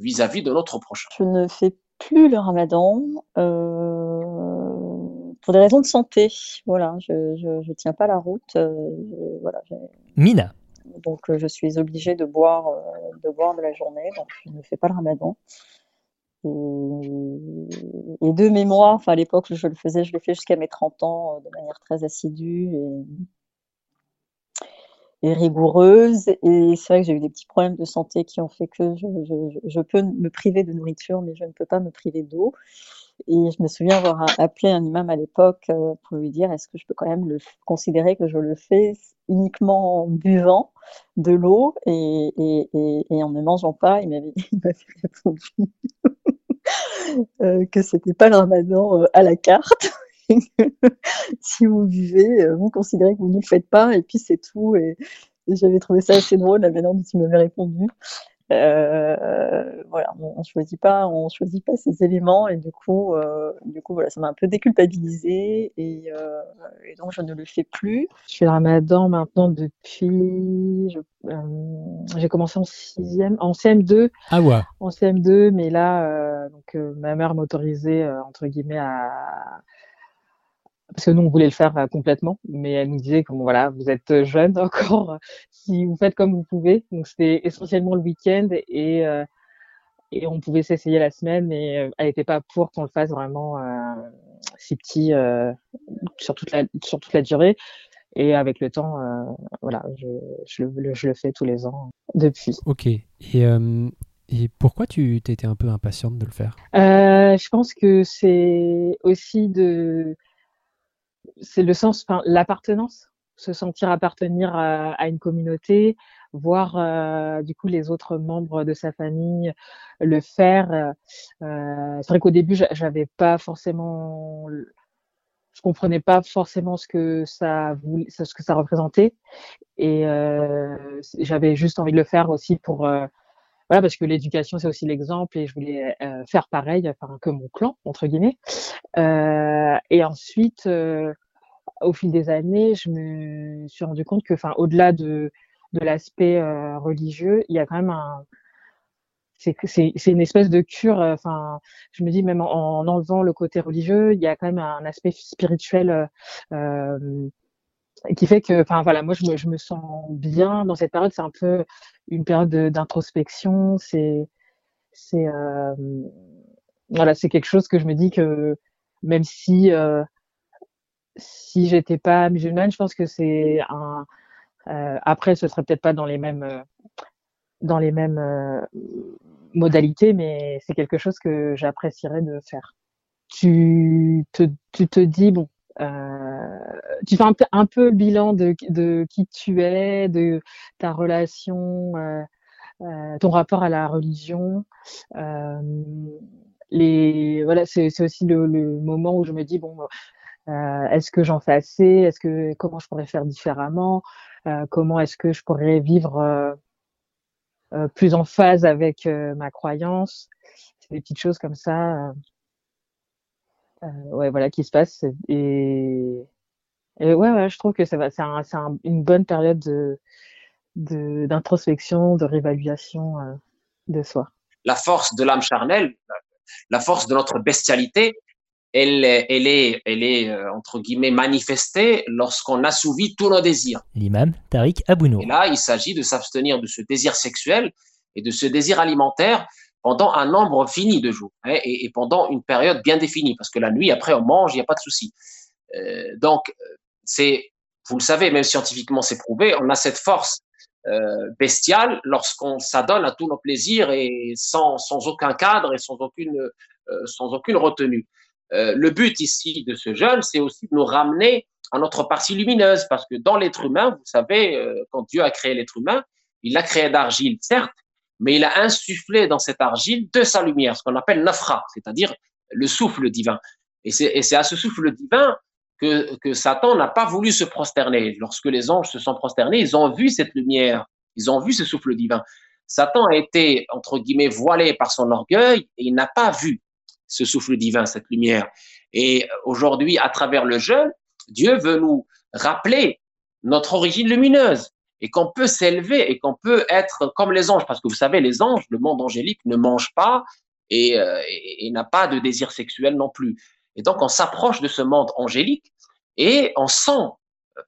vis-à-vis de notre prochain. Je ne fais plus le ramadan euh, pour des raisons de santé. Voilà, je ne tiens pas la route. Euh, voilà, Mina. Donc euh, je suis obligée de boire, de boire de la journée, donc je ne fais pas le ramadan. Et, de mémoire, enfin à l'époque je le faisais, je l'ai fait jusqu'à mes 30 ans de manière très assidue et et rigoureuse. Et c'est vrai que j'ai eu des petits problèmes de santé qui ont fait que je, je, je, peux me priver de nourriture, mais je ne peux pas me priver d'eau. Et je me souviens avoir appelé un imam à l'époque euh, pour lui dire est-ce que je peux quand même le considérer que je le fais uniquement en buvant de l'eau et, et, et, en ne mangeant pas? Il m'avait répondu euh, que c'était pas le ramadan euh, à la carte. si vous buvez, euh, vous considérez que vous ne le faites pas, et puis c'est tout. Et, j'avais trouvé ça assez drôle la manière dont il m'avait répondu. Euh, voilà, on, ne choisit pas, on choisit pas ces éléments, et du coup, euh, du coup, voilà, ça m'a un peu déculpabilisé, et, euh, et, donc je ne le fais plus. Je fais le Ramadan maintenant depuis, euh, j'ai commencé en sixième, en CM2. Ah ouais. En CM2, mais là, donc ma mère m'autorisait entre guillemets à parce que nous on voulait le faire euh, complètement, mais elle nous disait que voilà, vous êtes jeune encore, si vous faites comme vous pouvez. Donc c'était essentiellement le week-end et euh, et on pouvait s'essayer la semaine, mais euh, elle n'était pas pour qu'on le fasse vraiment euh, si petit euh, sur toute la sur toute la durée. Et avec le temps, euh, voilà, je, je, le, je le fais tous les ans depuis. Ok. Et et pourquoi tu étais un peu impatiente de le faire? Euh, Je pense que c'est aussi de c'est le sens, enfin, l'appartenance, se sentir appartenir à, à une communauté, voir euh, du coup les autres membres de sa famille le faire. Euh, c'est vrai qu'au début, j'avais pas forcément, je comprenais pas forcément ce que ça ce que ça représentait, et euh, j'avais juste envie de le faire aussi pour euh, voilà, parce que l'éducation, c'est aussi l'exemple et je voulais euh, faire pareil, enfin, que mon clan, entre guillemets. Euh, et ensuite, euh, au fil des années, je me suis rendu compte que, enfin, au-delà de, de l'aspect euh, religieux, il y a quand même un, c'est c'est c'est une espèce de cure. euh, Enfin, je me dis même en, en enlevant le côté religieux, il y a quand même un aspect spirituel euh, qui fait que, enfin voilà, moi je me je me sens bien dans cette période. C'est un peu une période de- d'introspection. C'est c'est euh, voilà, c'est quelque chose que je me dis que même si euh, si j'étais pas musulmane, je pense que c'est un euh, après ce serait peut-être pas dans les mêmes euh, dans les mêmes euh, modalités, mais c'est quelque chose que j'apprécierais de faire. Tu te, tu te dis, bon, euh, tu fais un, un peu le bilan de, de qui tu es, de ta relation, euh, euh, ton rapport à la religion. Euh, les, voilà, c'est aussi le, le moment où je me dis, bon, est-ce que j'en fais assez? Est-ce que comment je pourrais faire différemment? Comment est-ce que je pourrais vivre plus en phase avec ma croyance? C'est des petites choses comme ça, ouais, voilà, qui se passent. Et, et ouais, ouais, je trouve que ça va, c'est un, c'est un- une bonne période de, de, d'introspection, de réévaluation euh, de soi. La force de l'âme charnelle, la force de notre bestialité, elle, est- elle est, elle est euh, entre guillemets manifestée lorsqu'on assouvit tous nos désirs. L'imam Tariq Abouno. Et là, il s'agit de s'abstenir de ce désir sexuel et de ce désir alimentaire pendant un nombre fini de jours hein, et, pendant une période bien définie, parce que la nuit, après, on mange, il n'y a pas de souci. Euh, donc, c'est, vous le savez, même scientifiquement, c'est prouvé, on a cette force euh, bestiale lorsqu'on s'adonne à tous nos plaisirs et sans, sans aucun cadre et sans aucune, euh, sans aucune retenue. Le but ici de ce jeûne, c'est aussi de nous ramener à notre partie lumineuse, parce que dans l'être humain, vous savez, quand Dieu a créé l'être humain, il l'a créé d'argile, certes, mais il a insufflé dans cette argile de sa lumière, ce qu'on appelle nafra, c'est-à-dire le souffle divin. Et c'est à ce souffle divin que, que Satan n'a pas voulu se prosterner. Lorsque les anges se sont prosternés, ils ont vu cette lumière, ils ont vu ce souffle divin. Satan a été, entre guillemets, voilé par son orgueil et il n'a pas vu ce souffle divin, cette lumière. Et aujourd'hui, à travers le jeûne, Dieu veut nous rappeler notre origine lumineuse et qu'on peut s'élever et qu'on peut être comme les anges. Parce que vous savez, les anges, le monde angélique ne mange pas et, euh, et, et n'a pas de désir sexuel non plus. Et donc, on s'approche de ce monde angélique et on sent,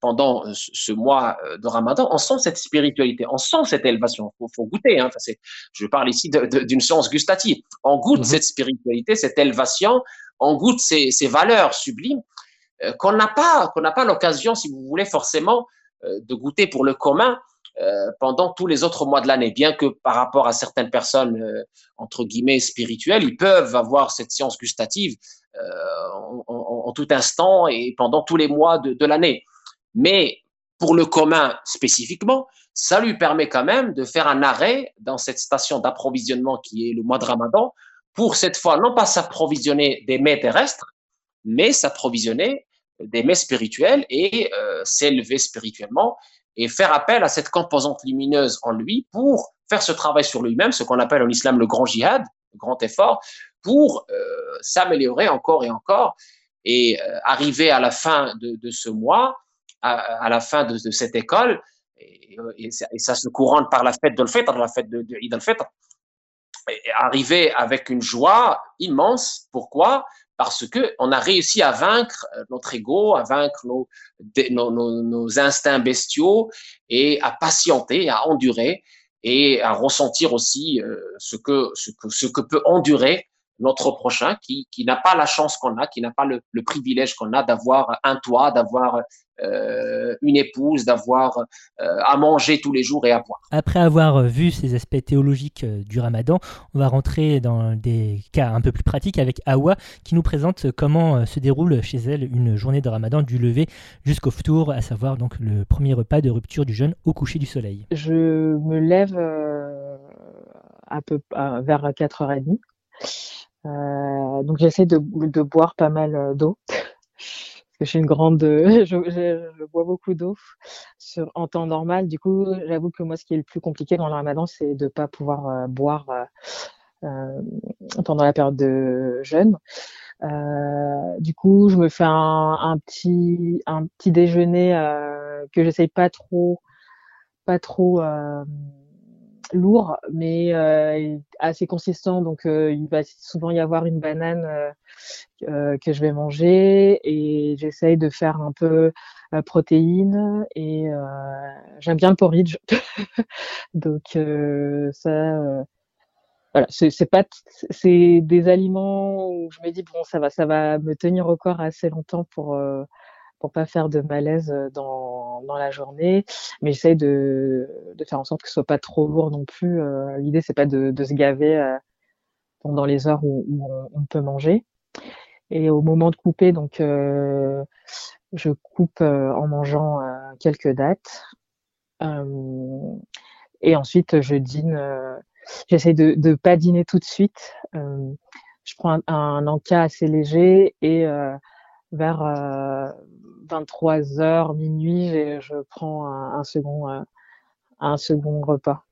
pendant ce ce mois euh, de Ramadan, on sent cette spiritualité, on sent cette élévation. Il faut, faut goûter. Hein. Enfin, je parle ici d'une science gustative. On goûte Mhm. cette spiritualité, cette élévation, on goûte ces, ces valeurs sublimes euh, qu'on n'a pas, qu'on n'a pas l'occasion, si vous voulez, forcément euh, de goûter pour le commun euh, pendant tous les autres mois de l'année. Bien que par rapport à certaines personnes euh, entre guillemets spirituelles, ils peuvent avoir cette science gustative euh, en tout instant et pendant tous les mois de, de l'année. Mais pour le commun spécifiquement, ça lui permet quand même de faire un arrêt dans cette station d'approvisionnement qui est le mois de Ramadan pour cette fois non pas s'approvisionner des mets terrestres, mais s'approvisionner des mets spirituels et euh, s'élever spirituellement et faire appel à cette composante lumineuse en lui pour faire ce travail sur lui-même, ce qu'on appelle en islam le grand jihad, le grand effort, pour euh, s'améliorer encore et encore et euh, arriver à la fin de, ce mois, à, la fin de, cette école, et, ça, se couronne par la fête de l'Fitr, la fête de, de al-Fitr, arriver avec une joie immense. Pourquoi? Parce que on a réussi à vaincre euh, notre ego, à vaincre nos, instincts bestiaux et à patienter, à endurer et à ressentir aussi euh, ce que ce que ce que peut endurer notre prochain qui, qui n'a pas la chance qu'on a, qui n'a pas le, le privilège qu'on a d'avoir un toit, d'avoir une épouse, d'avoir euh, à manger tous les jours et à boire. Après avoir euh, vu ces aspects théologiques euh, du ramadan, on va rentrer dans des cas un peu plus pratiques avec Awa qui nous présente comment euh, se déroule chez elle une journée de ramadan du lever jusqu'au ftour, à savoir donc le premier repas de rupture du jeûne au coucher du soleil. Je me lève euh, à peu, à- vers 4h30. Euh, donc j'essaie de, de boire pas mal euh, d'eau. Que je suis une grande, je, je- je bois beaucoup d'eau sur en temps normal. Du coup, j'avoue que moi, ce qui est le plus compliqué dans le ramadan, c'est de pas pouvoir euh, boire euh, euh, pendant la période de jeûne. Euh, du coup, je me fais un, un petit, un petit déjeuner euh, que j'essaye pas trop, pas trop euh, lourd, mais euh, assez consistant. Donc, euh, il va souvent y avoir une banane euh, que je vais manger et j'essaye de faire un peu protéines et j'aime bien le porridge. donc, ça, voilà, c'est pas, c'est des aliments où je me dis bon, ça va, ça va me tenir au corps assez longtemps pour pour pas faire de malaise euh, dans, dans la journée. Mais j'essaye de, de faire en sorte que ce soit pas trop lourd non plus. Euh, L'idée, c'est pas de, de se gaver euh, pendant les heures où, où on, peut manger. Et au moment de couper, donc, euh, je coupe en mangeant quelques dates. et ensuite, je dîne. J'essaye de ne pas dîner tout de suite. je prends un, un encas assez léger et vers 23 heures, minuit, je prends un, second, euh, un second repas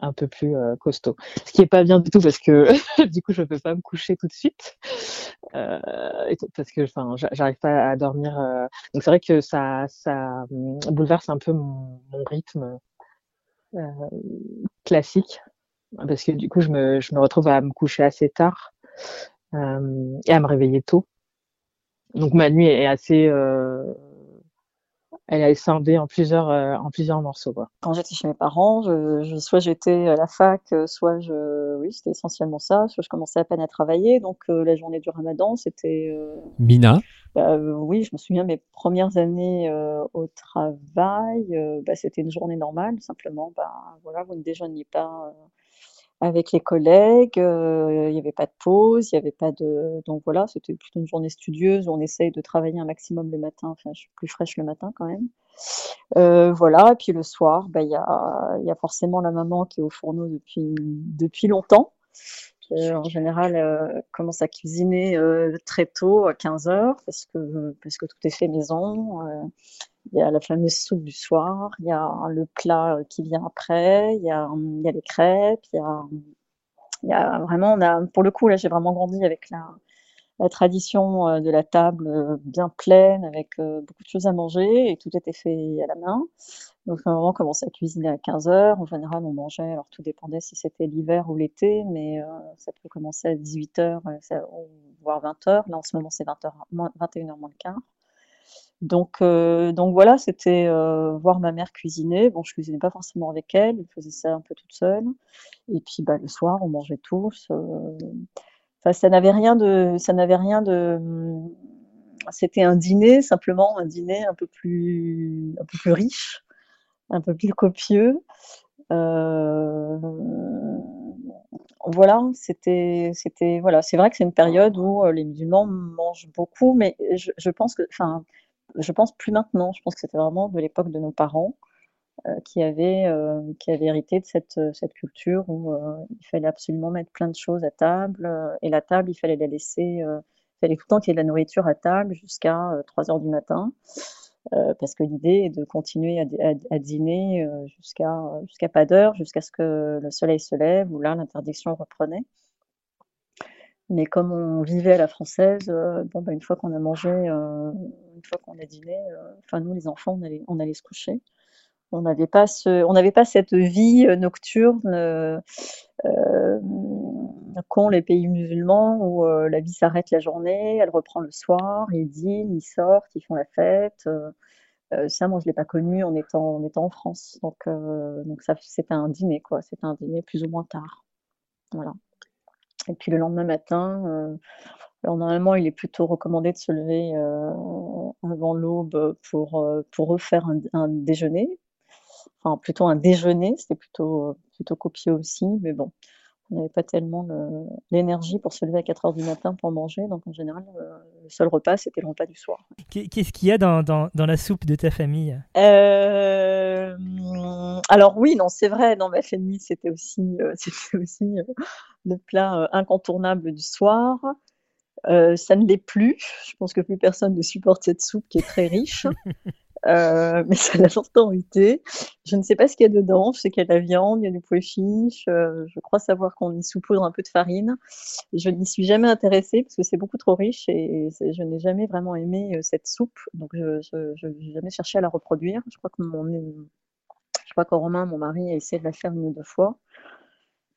un peu plus euh, costaud. Ce qui est pas bien du tout parce que du coup je peux pas me coucher tout de suite euh, parce que enfin j'arrive pas à dormir. Donc c'est vrai que ça ça hum, bouleverse un peu mon, rythme classique parce que du coup je me je me retrouve à me coucher assez tard et à me réveiller tôt. Donc ma nuit est assez, euh, elle est scindée en plusieurs, euh, en plusieurs morceaux. Quoi. Quand j'étais chez mes parents, je, je, soit j'étais à la fac, soit je, oui, c'était essentiellement ça, soit je commençais à peine à travailler. Donc euh, la journée du Ramadan, c'était. Mina. Bah, oui, je me souviens mes premières années au travail, bah, c'était une journée normale, simplement. Bah, voilà, vous ne déjeuniez pas avec les collègues. Euh, il n'y avait pas de pause, il y avait pas de. Donc voilà, c'était plutôt une journée studieuse on essaye de travailler un maximum le matin. Enfin, je suis plus fraîche le matin quand même. Euh, voilà, et puis le soir, bah, il y, a, y a forcément la maman qui est au fourneau depuis, depuis longtemps. Euh, en général, commence à cuisiner très tôt, à 15 heures, parce que, parce que tout est fait maison. Il y a la fameuse soupe du soir, il y a le plat euh, qui vient après, il y a, il y a les crêpes, il y a, il y a vraiment, on a, pour le coup, là, j'ai vraiment grandi avec la, tradition euh, de la table euh, bien pleine, avec beaucoup de choses à manger, et tout était fait à la main. Donc, moment, on commençait à cuisiner à 15 heures. En général, on mangeait, alors tout dépendait si c'était l'hiver ou l'été, mais ça peut commencer à 18 heures, voire 20 heures. Là, en ce moment, c'est 20 heures, 21 heures moins le quart. Donc, euh, donc voilà, c'était euh, voir ma mère cuisiner. Bon, je cuisinais pas forcément avec elle, elle faisait ça un peu toute seule. Et puis, bah, le soir, on mangeait tous. Euh, enfin, ça n'avait rien de, ça n'avait rien de. C'était un dîner, simplement un dîner un peu plus, un peu plus riche, un peu plus copieux. voilà, c'était, c'était, voilà, c'est vrai que c'est une période où les musulmans mangent beaucoup, mais je, je pense que, enfin, je pense plus maintenant. Je pense que c'était vraiment de l'époque de nos parents euh, qui, avaient, euh, qui avaient hérité de cette, euh, cette culture où il fallait absolument mettre plein de choses à table. et la table, il fallait la laisser. il fallait tout le temps qu'il y ait de la nourriture à table jusqu'à 3 heures du matin. parce que l'idée est de continuer à, dîner jusqu'à jusqu'à pas d'heure, jusqu'à ce que le soleil se lève, où là l'interdiction reprenait. Mais comme on vivait à la française, bon, bah, une fois qu'on a mangé, une fois qu'on a dîné, euh, enfin nous les enfants, on allait, se coucher. On n'avait pas ce, on n'avait pas cette vie euh, nocturne euh, qu'ont les pays musulmans où la vie s'arrête la journée, elle reprend le soir, ils dînent, ils sortent, ils font la fête. ça, moi, je l'ai pas connu en étant, en étant en France. Donc, donc ça, c'était un dîner, quoi. C'était un dîner plus ou moins tard. Voilà. Et puis le lendemain matin, alors normalement, il est plutôt recommandé de se lever euh, avant l'aube pour, euh, pour refaire un, déjeuner. Enfin, plutôt un déjeuner, c'était plutôt, plutôt copieux aussi, mais bon, on n'avait pas tellement l'énergie pour se lever à 4 heures du matin pour manger, donc en général, euh, le seul repas, c'était le repas du soir. Qu'est-ce qu'il y a dans, dans, dans, la soupe de ta famille? Alors oui, non, c'est vrai, dans ma famille, c'était aussi, c'était aussi le plat incontournable du soir. Euh, ça ne l'est plus. Je pense que plus personne ne supporte cette soupe qui est très riche. Euh, mais ça l'a longtemps été. Je ne sais pas ce qu'il y a dedans. Je sais qu'il y a de la viande, il y a du poulet chiche. Euh, je crois savoir qu'on y saupoudre un peu de farine. Je n'y suis jamais intéressée parce que c'est beaucoup trop riche et, je n'ai jamais vraiment aimé cette soupe. Donc je n'ai jamais cherché à la reproduire. Je crois que mon, Je crois qu'en Romain, mon mari a essayé de la faire une ou deux fois.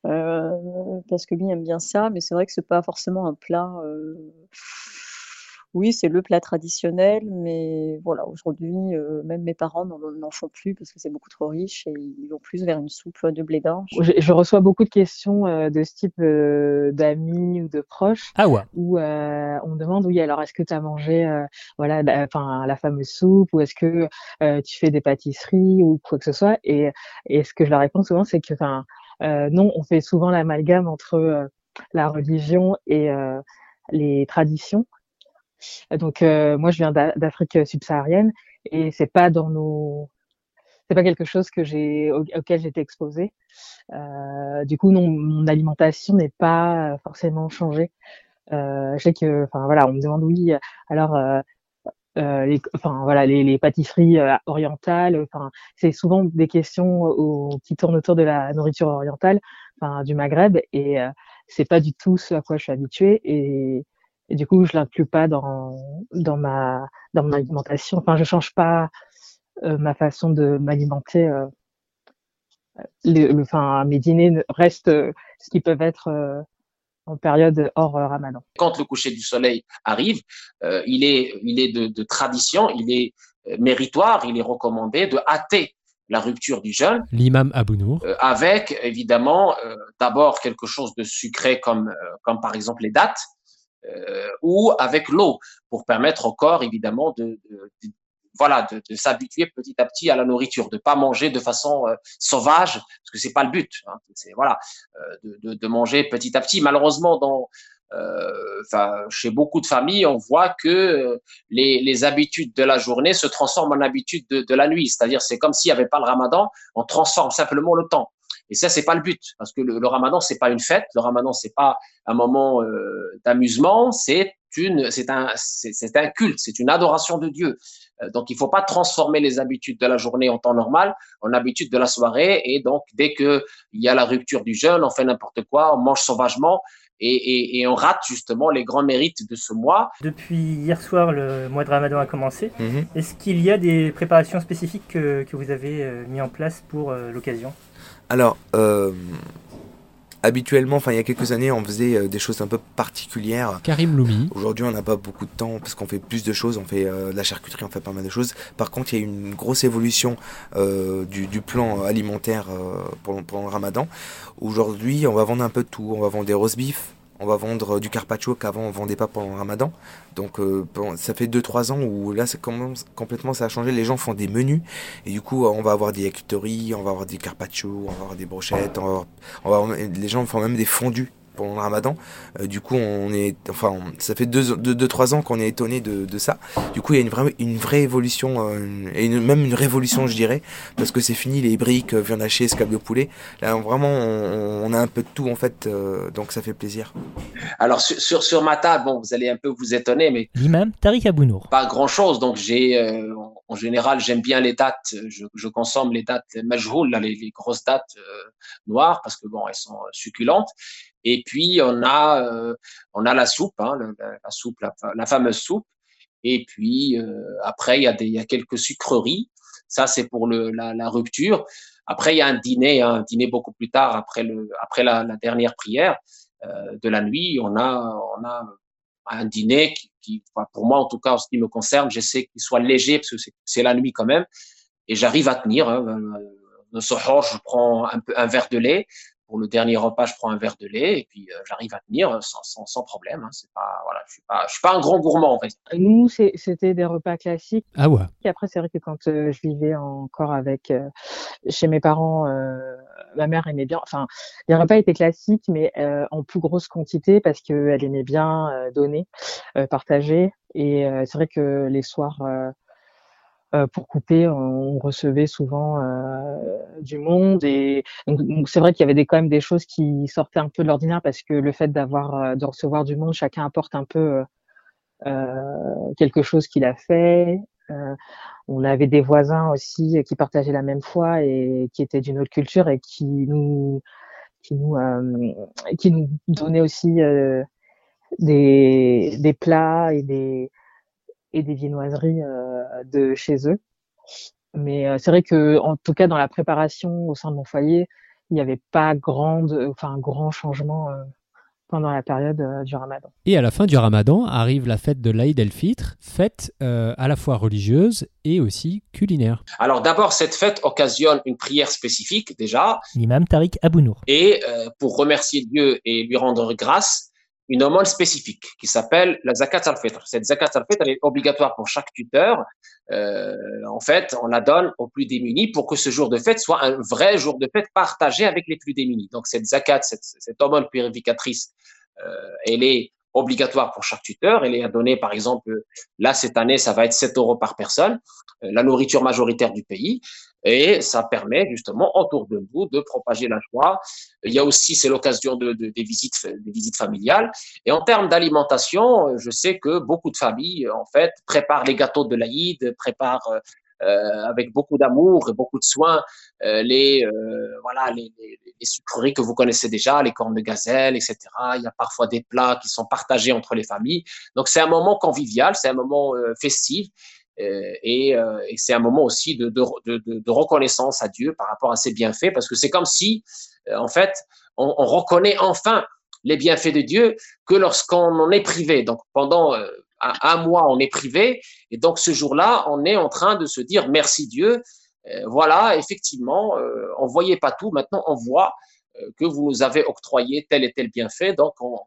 Euh, parce que lui aime bien ça, mais c'est vrai que c'est pas forcément un plat. euh, Oui, c'est le plat traditionnel, mais voilà, aujourd'hui, euh, même mes parents n'en font plus parce que c'est beaucoup trop riche et ils vont plus vers une soupe de blé d'orge. Je, je reçois beaucoup de questions euh, de ce type euh, d'amis ou de proches Ah ouais. où euh, on me demande oui alors est-ce que tu as mangé euh, voilà la- enfin la fameuse soupe ou est-ce que euh, tu fais des pâtisseries ou quoi que ce soit et, et ce que je leur réponds souvent c'est que enfin non on fait souvent l'amalgame entre euh, la religion et euh, les traditions donc euh, moi je viens d'A- d'Afrique subsaharienne et c'est pas dans nos c'est pas quelque chose que j'ai au- auquel j'étais exposée euh, du coup, non, mon alimentation n'est pas euh, forcément changée. Euh, je sais que, enfin voilà, on me demande oui, euh, alors, euh, euh, les, enfin voilà, les, les pâtisseries euh, orientales, enfin c'est souvent des questions au- qui tournent autour de la nourriture orientale, enfin du Maghreb, et euh, c'est pas du tout ce à quoi je suis habituée, et, du coup, je l'inclus pas dans dans ma dans mon alimentation. Enfin, je change pas euh, ma façon de m'alimenter. euh, le, le- enfin, mes dîners ne- restent euh, ce qu'ils peuvent être euh, en période hors euh, ramadan. Quand le coucher du soleil arrive, euh, il est, il est de, de tradition, il est euh, méritoire, il est recommandé de hâter la rupture du jeûne L'imam Abou Nour. euh, avec évidemment euh, d'abord quelque chose de sucré comme, euh, comme par exemple les dattes euh, ou avec l'eau pour permettre au corps évidemment de, de- de- voilà de, de s'habituer petit à petit à la nourriture, de pas manger de façon euh, sauvage parce que c'est pas le but. Hein, c'est voilà euh, de, de, manger petit à petit. Malheureusement dans euh, chez beaucoup de familles, on voit que euh, les, les habitudes de la journée se transforment en habitudes de, de la nuit. C'est-à-dire, c'est comme s'il n'y avait pas le ramadan, on transforme simplement le temps. Et ça, c'est pas le but, parce que le, le ramadan, c'est pas une fête, le ramadan, c'est pas un moment euh, d'amusement, c'est une, c'est un, c'est c'est un culte, c'est une adoration de Dieu. Euh, Donc, il faut pas transformer les habitudes de la journée en temps normal en habitudes de la soirée. Et donc, dès que il y a la rupture du jeûne, on fait n'importe quoi, on mange sauvagement et, et, et on rate justement les grands mérites de ce mois. Depuis hier soir, le mois de Ramadan a commencé. Mhm. Est-ce qu'il y a des préparations spécifiques que, que vous avez euh, mis en place pour euh, l'occasion? Alors, euh, habituellement, enfin il y a quelques années, on faisait euh, des choses un peu particulières. Karim Loumi. Aujourd'hui, on n'a pas beaucoup de temps parce qu'on fait plus de choses. On fait euh, de la charcuterie, on fait pas mal de choses. Par contre, il y a eu une grosse évolution euh, du, du plan alimentaire pendant, pendant le Ramadan. Aujourd'hui, on va vendre un peu de tout. On va vendre des roast beef. On va vendre du carpaccio qu'avant on vendait pas pendant Ramadan. Donc euh, ça fait 2-3 ans où là ça complètement ça a changé. Les gens font des menus et du coup on va avoir des yakitori, on va avoir des carpaccio, on va avoir des brochettes, on va avoir- on les gens font même des fondus pendant le Ramadan. Euh, du coup on est enfin on- ça fait 2-3 deux, deux, ans qu'on est étonné de, de ça. Du coup il y a une vraie une vraie évolution euh, une- et une- même une révolution je dirais parce que c'est fini les briques, euh, viande hachée, scalp de poulet. Là vraiment on, on a un peu de tout en fait euh, donc ça fait plaisir. Alors sur, sur, sur ma table, bon, vous allez un peu vous étonner, mais L'imam Tariq Abounour. pas grand chose. Donc j'ai, euh, en- général, j'aime bien les dates. Je, je consomme les dates majhoul, là, les, les grosses dates euh, noires, parce que bon, elles sont succulentes. Et puis on a, euh, on a la soupe, hein, la, soupe, la, fameuse soupe. Et puis euh, après, il y a des, il y a quelques sucreries. Ça, c'est pour le, la, rupture. Après, il y a un dîner, hein, un dîner beaucoup plus tard, après le, après la, dernière prière euh, de la nuit. On a, on a un dîner qui, pour moi en tout cas en ce qui me concerne, j'essaie qu'il soit léger parce que c'est- la nuit quand même, et j'arrive à tenir. Hein, je prends un peu un verre de lait. Pour le dernier repas, je prends un verre de lait et puis euh, j'arrive à tenir sans, sans, sans problème. Hein, c'est pas, voilà, je suis pas, je suis pas un grand gourmand en fait. Nous, c'est- c'était des repas classiques. Ah ouais. Et après, c'est vrai que quand euh, je vivais encore avec euh, chez mes parents, euh, ma mère aimait bien. Enfin, les repas étaient classiques, mais euh, en plus grosse quantité parce qu'elle aimait bien euh, donner, euh, partager. Et euh, c'est vrai que les soirs, euh, pour couper, on recevait souvent euh, du monde. Et donc, c'est vrai qu'il y avait des, quand même des choses qui sortaient un peu de l'ordinaire parce que le fait d'avoir, euh, de recevoir du monde, chacun apporte un peu. euh, euh, quelque chose qu'il a fait. Euh, on avait des voisins aussi qui partageaient la même foi et qui étaient d'une autre culture et qui nous qui nous qui nous donnaient aussi des des plats et des et des viennoiseries euh, de chez eux. mais euh, c'est vrai que, en tout cas, dans la préparation au sein de mon foyer, il n'y avait pas grande, enfin, grand changement euh, pendant la période euh, du ramadan. Et à la fin du ramadan arrive la fête de l'Aïd el-Fitr, fête euh, à la fois religieuse et aussi culinaire. Alors d'abord, cette fête occasionne une prière spécifique déjà, L'imam Tariq Abounour. et euh, pour remercier Dieu et lui rendre grâce, une aumône spécifique qui s'appelle la zakat al-fitr. Cette zakat al-fitr est obligatoire pour chaque tuteur. Euh, en fait, on la donne aux plus démunis pour que ce jour de fête soit un vrai jour de fête partagé avec les plus démunis. Donc cette zakat, cette, cette purificatrice, euh, elle est obligatoire pour chaque tuteur. Elle est à donner, par exemple, là cette année, ça va être 7 euros par personne, euh, la nourriture majoritaire du pays. Et ça permet justement autour de nous de propager la joie. Il y a aussi, c'est l'occasion de, de- des visites, des visites familiales. Et en termes d'alimentation, euh, je sais que beaucoup de familles, en fait, préparent les gâteaux de l'Aïd, préparent euh, avec beaucoup d'amour et beaucoup de soin euh, les, euh, voilà, les, les, les sucreries que vous connaissez déjà, les cornes de gazelle, etc. Il y a parfois des plats qui sont partagés entre les familles. Donc c'est un moment convivial, c'est un moment euh, festif. Euh, et, euh, et c'est un moment aussi de, de, de, de reconnaissance à Dieu par rapport à ses bienfaits, parce que c'est comme si, euh, en fait, on, on reconnaît enfin les bienfaits de Dieu que lorsqu'on en est privé. Donc pendant euh, un, mois, on est privé, et donc ce jour-là, on est en train de se dire merci Dieu. Euh, voilà, effectivement, euh, on voyait pas tout, maintenant on voit euh, que vous nous avez octroyé tel et tel bienfait. Donc on,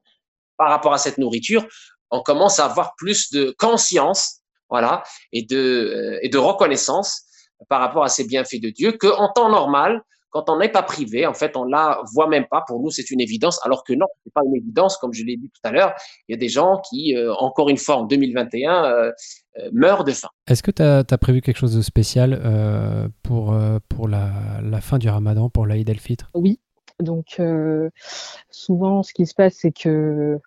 par rapport à cette nourriture, on commence à avoir plus de conscience, voilà, et de euh, et de reconnaissance par rapport à ces bienfaits de Dieu que en temps normal, quand on n'est pas privé, en fait, on la voit même pas. Pour nous, c'est une évidence, alors que non, c'est pas une évidence, comme je l'ai dit tout à l'heure. Il y a des gens qui, euh, encore une fois, en 2021, euh, euh, meurent de faim. Est-ce que tu as, prévu quelque chose de spécial euh, pour, euh, pour la, la fin du ramadan, pour l'Aïd el-Fitr? Oui, donc euh, souvent ce qui se passe, c'est que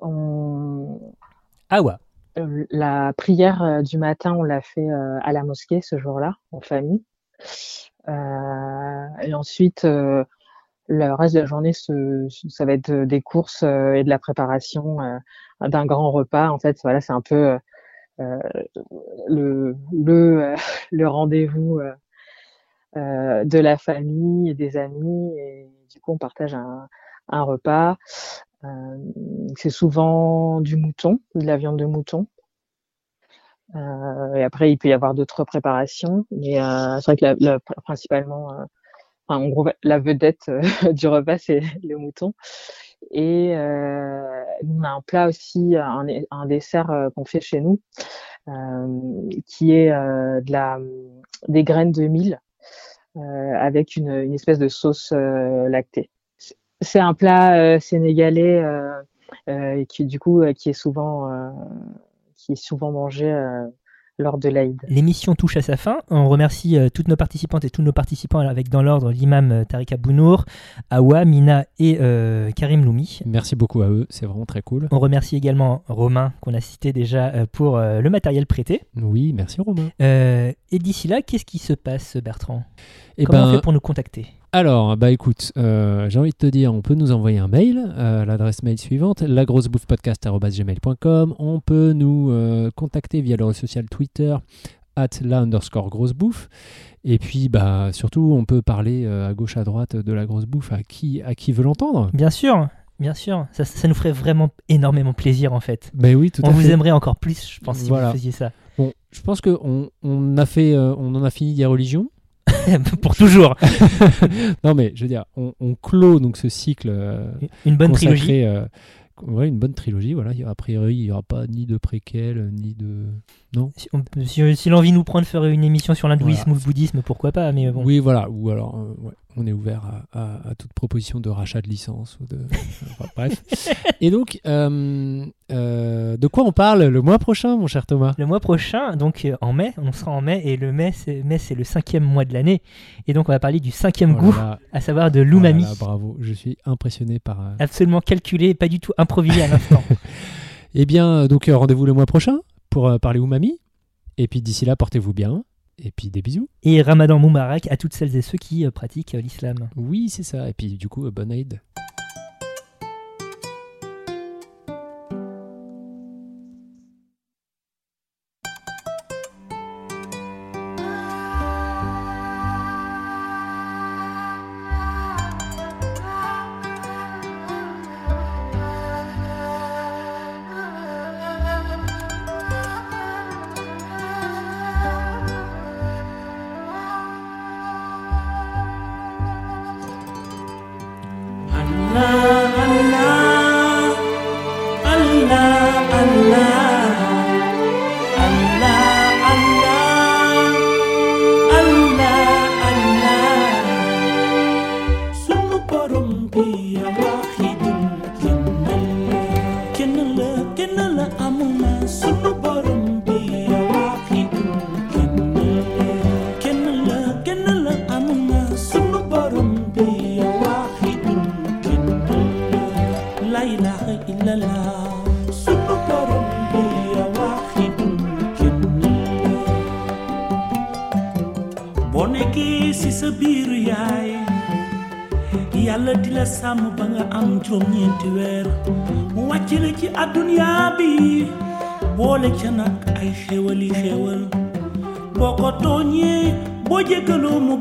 on... Ah ouais. la prière du matin, on l'a fait à la mosquée ce jour-là, en famille. Euh, et ensuite, euh, le reste de la journée, ce- ça va être de- des courses euh, et de la préparation euh, d'un grand repas. En fait, voilà, c'est un peu euh, euh, le le, euh, le rendez-vous euh, euh, de la famille et des amis. Et du coup, on partage un, un repas. Euh, c'est souvent du mouton, de la viande de mouton. Euh, et après, il peut y avoir d'autres préparations. Mais euh, c'est vrai que la, la- principalement, euh, enfin, en gros, la vedette du repas, c'est le mouton. Et euh, on a un plat aussi, un, un dessert qu'on fait chez nous, euh, qui est de la, des graines de mil avec une, une espèce de sauce lactée. C'est- un plat sénégalais qui du coup qui est souvent qui est souvent mangé euh, lors de l'Aïd. L'émission touche à sa fin. On remercie euh, toutes nos participantes et tous nos participants avec dans l'ordre l'imam euh, Tariq Abounour, Awa, Mina et euh, Karim Loumi. Merci beaucoup à eux, c'est vraiment très cool. On remercie également Romain qu'on a cité déjà euh, pour euh, le matériel prêté. Oui, merci Romain. Euh, et d'ici là, qu'est-ce qui se passe Bertrand? Eh Comment on ben, fait pour nous contacter? Alors, bah écoute, euh, j'ai envie de te dire, on peut nous envoyer un mail euh, l'adresse mail suivante, lagrossebouffepodcast.gmail.com. On peut nous euh, contacter via le réseau social Twitter, at la underscore grosse bouffe. Et puis, bah, surtout, on peut parler à gauche, à droite de la grosse bouffe à qui, à qui veut l'entendre. Bien sûr, bien sûr. Ça, ça nous ferait vraiment énormément plaisir en fait. Ben oui, tout on à vous fait. aimerait encore plus, je pense, si Voilà. vous faisiez ça. Bon, je pense qu'on on a fait, euh, on en a fini des religions. pour toujours. non mais je veux dire, on, on clôt donc ce cycle. euh, Une bonne consacré, trilogie. euh, ouais, une bonne trilogie. Voilà, Il y a- priori, il n'y aura pas ni de préquel, ni de. Non. Si, on- si- si l'envie nous prend de faire une émission sur l'hindouisme ou le bouddhisme, pourquoi pas Mais bon. Oui, voilà. Ou alors, euh, ouais, on est ouvert à, à- à toute proposition de rachat de licence ou de. enfin, bref. Et donc, euh, euh, de quoi on parle le mois prochain, mon cher Thomas? Le mois prochain, donc euh, en mai, on sera en mai, et le mai, c'est, mai, c'est le cinquième mois de l'année. Et donc, on va parler du cinquième Oh goût, là. à savoir de Oh l'umami. là, bravo, je suis impressionné par. Absolument calculé, pas du tout improvisé à l'instant. Eh bien, donc rendez-vous le mois prochain pour parler umami. Et puis d'ici là, portez-vous bien. Et puis des bisous. et Ramadan Moubarak à toutes celles et ceux qui euh, pratiquent euh, l'islam. Oui, c'est ça. Et puis du coup, euh, bonne Aïd. duniyaabii boolekya nag ay xéwali xéwal boo ko tooñee boo jégaloo mu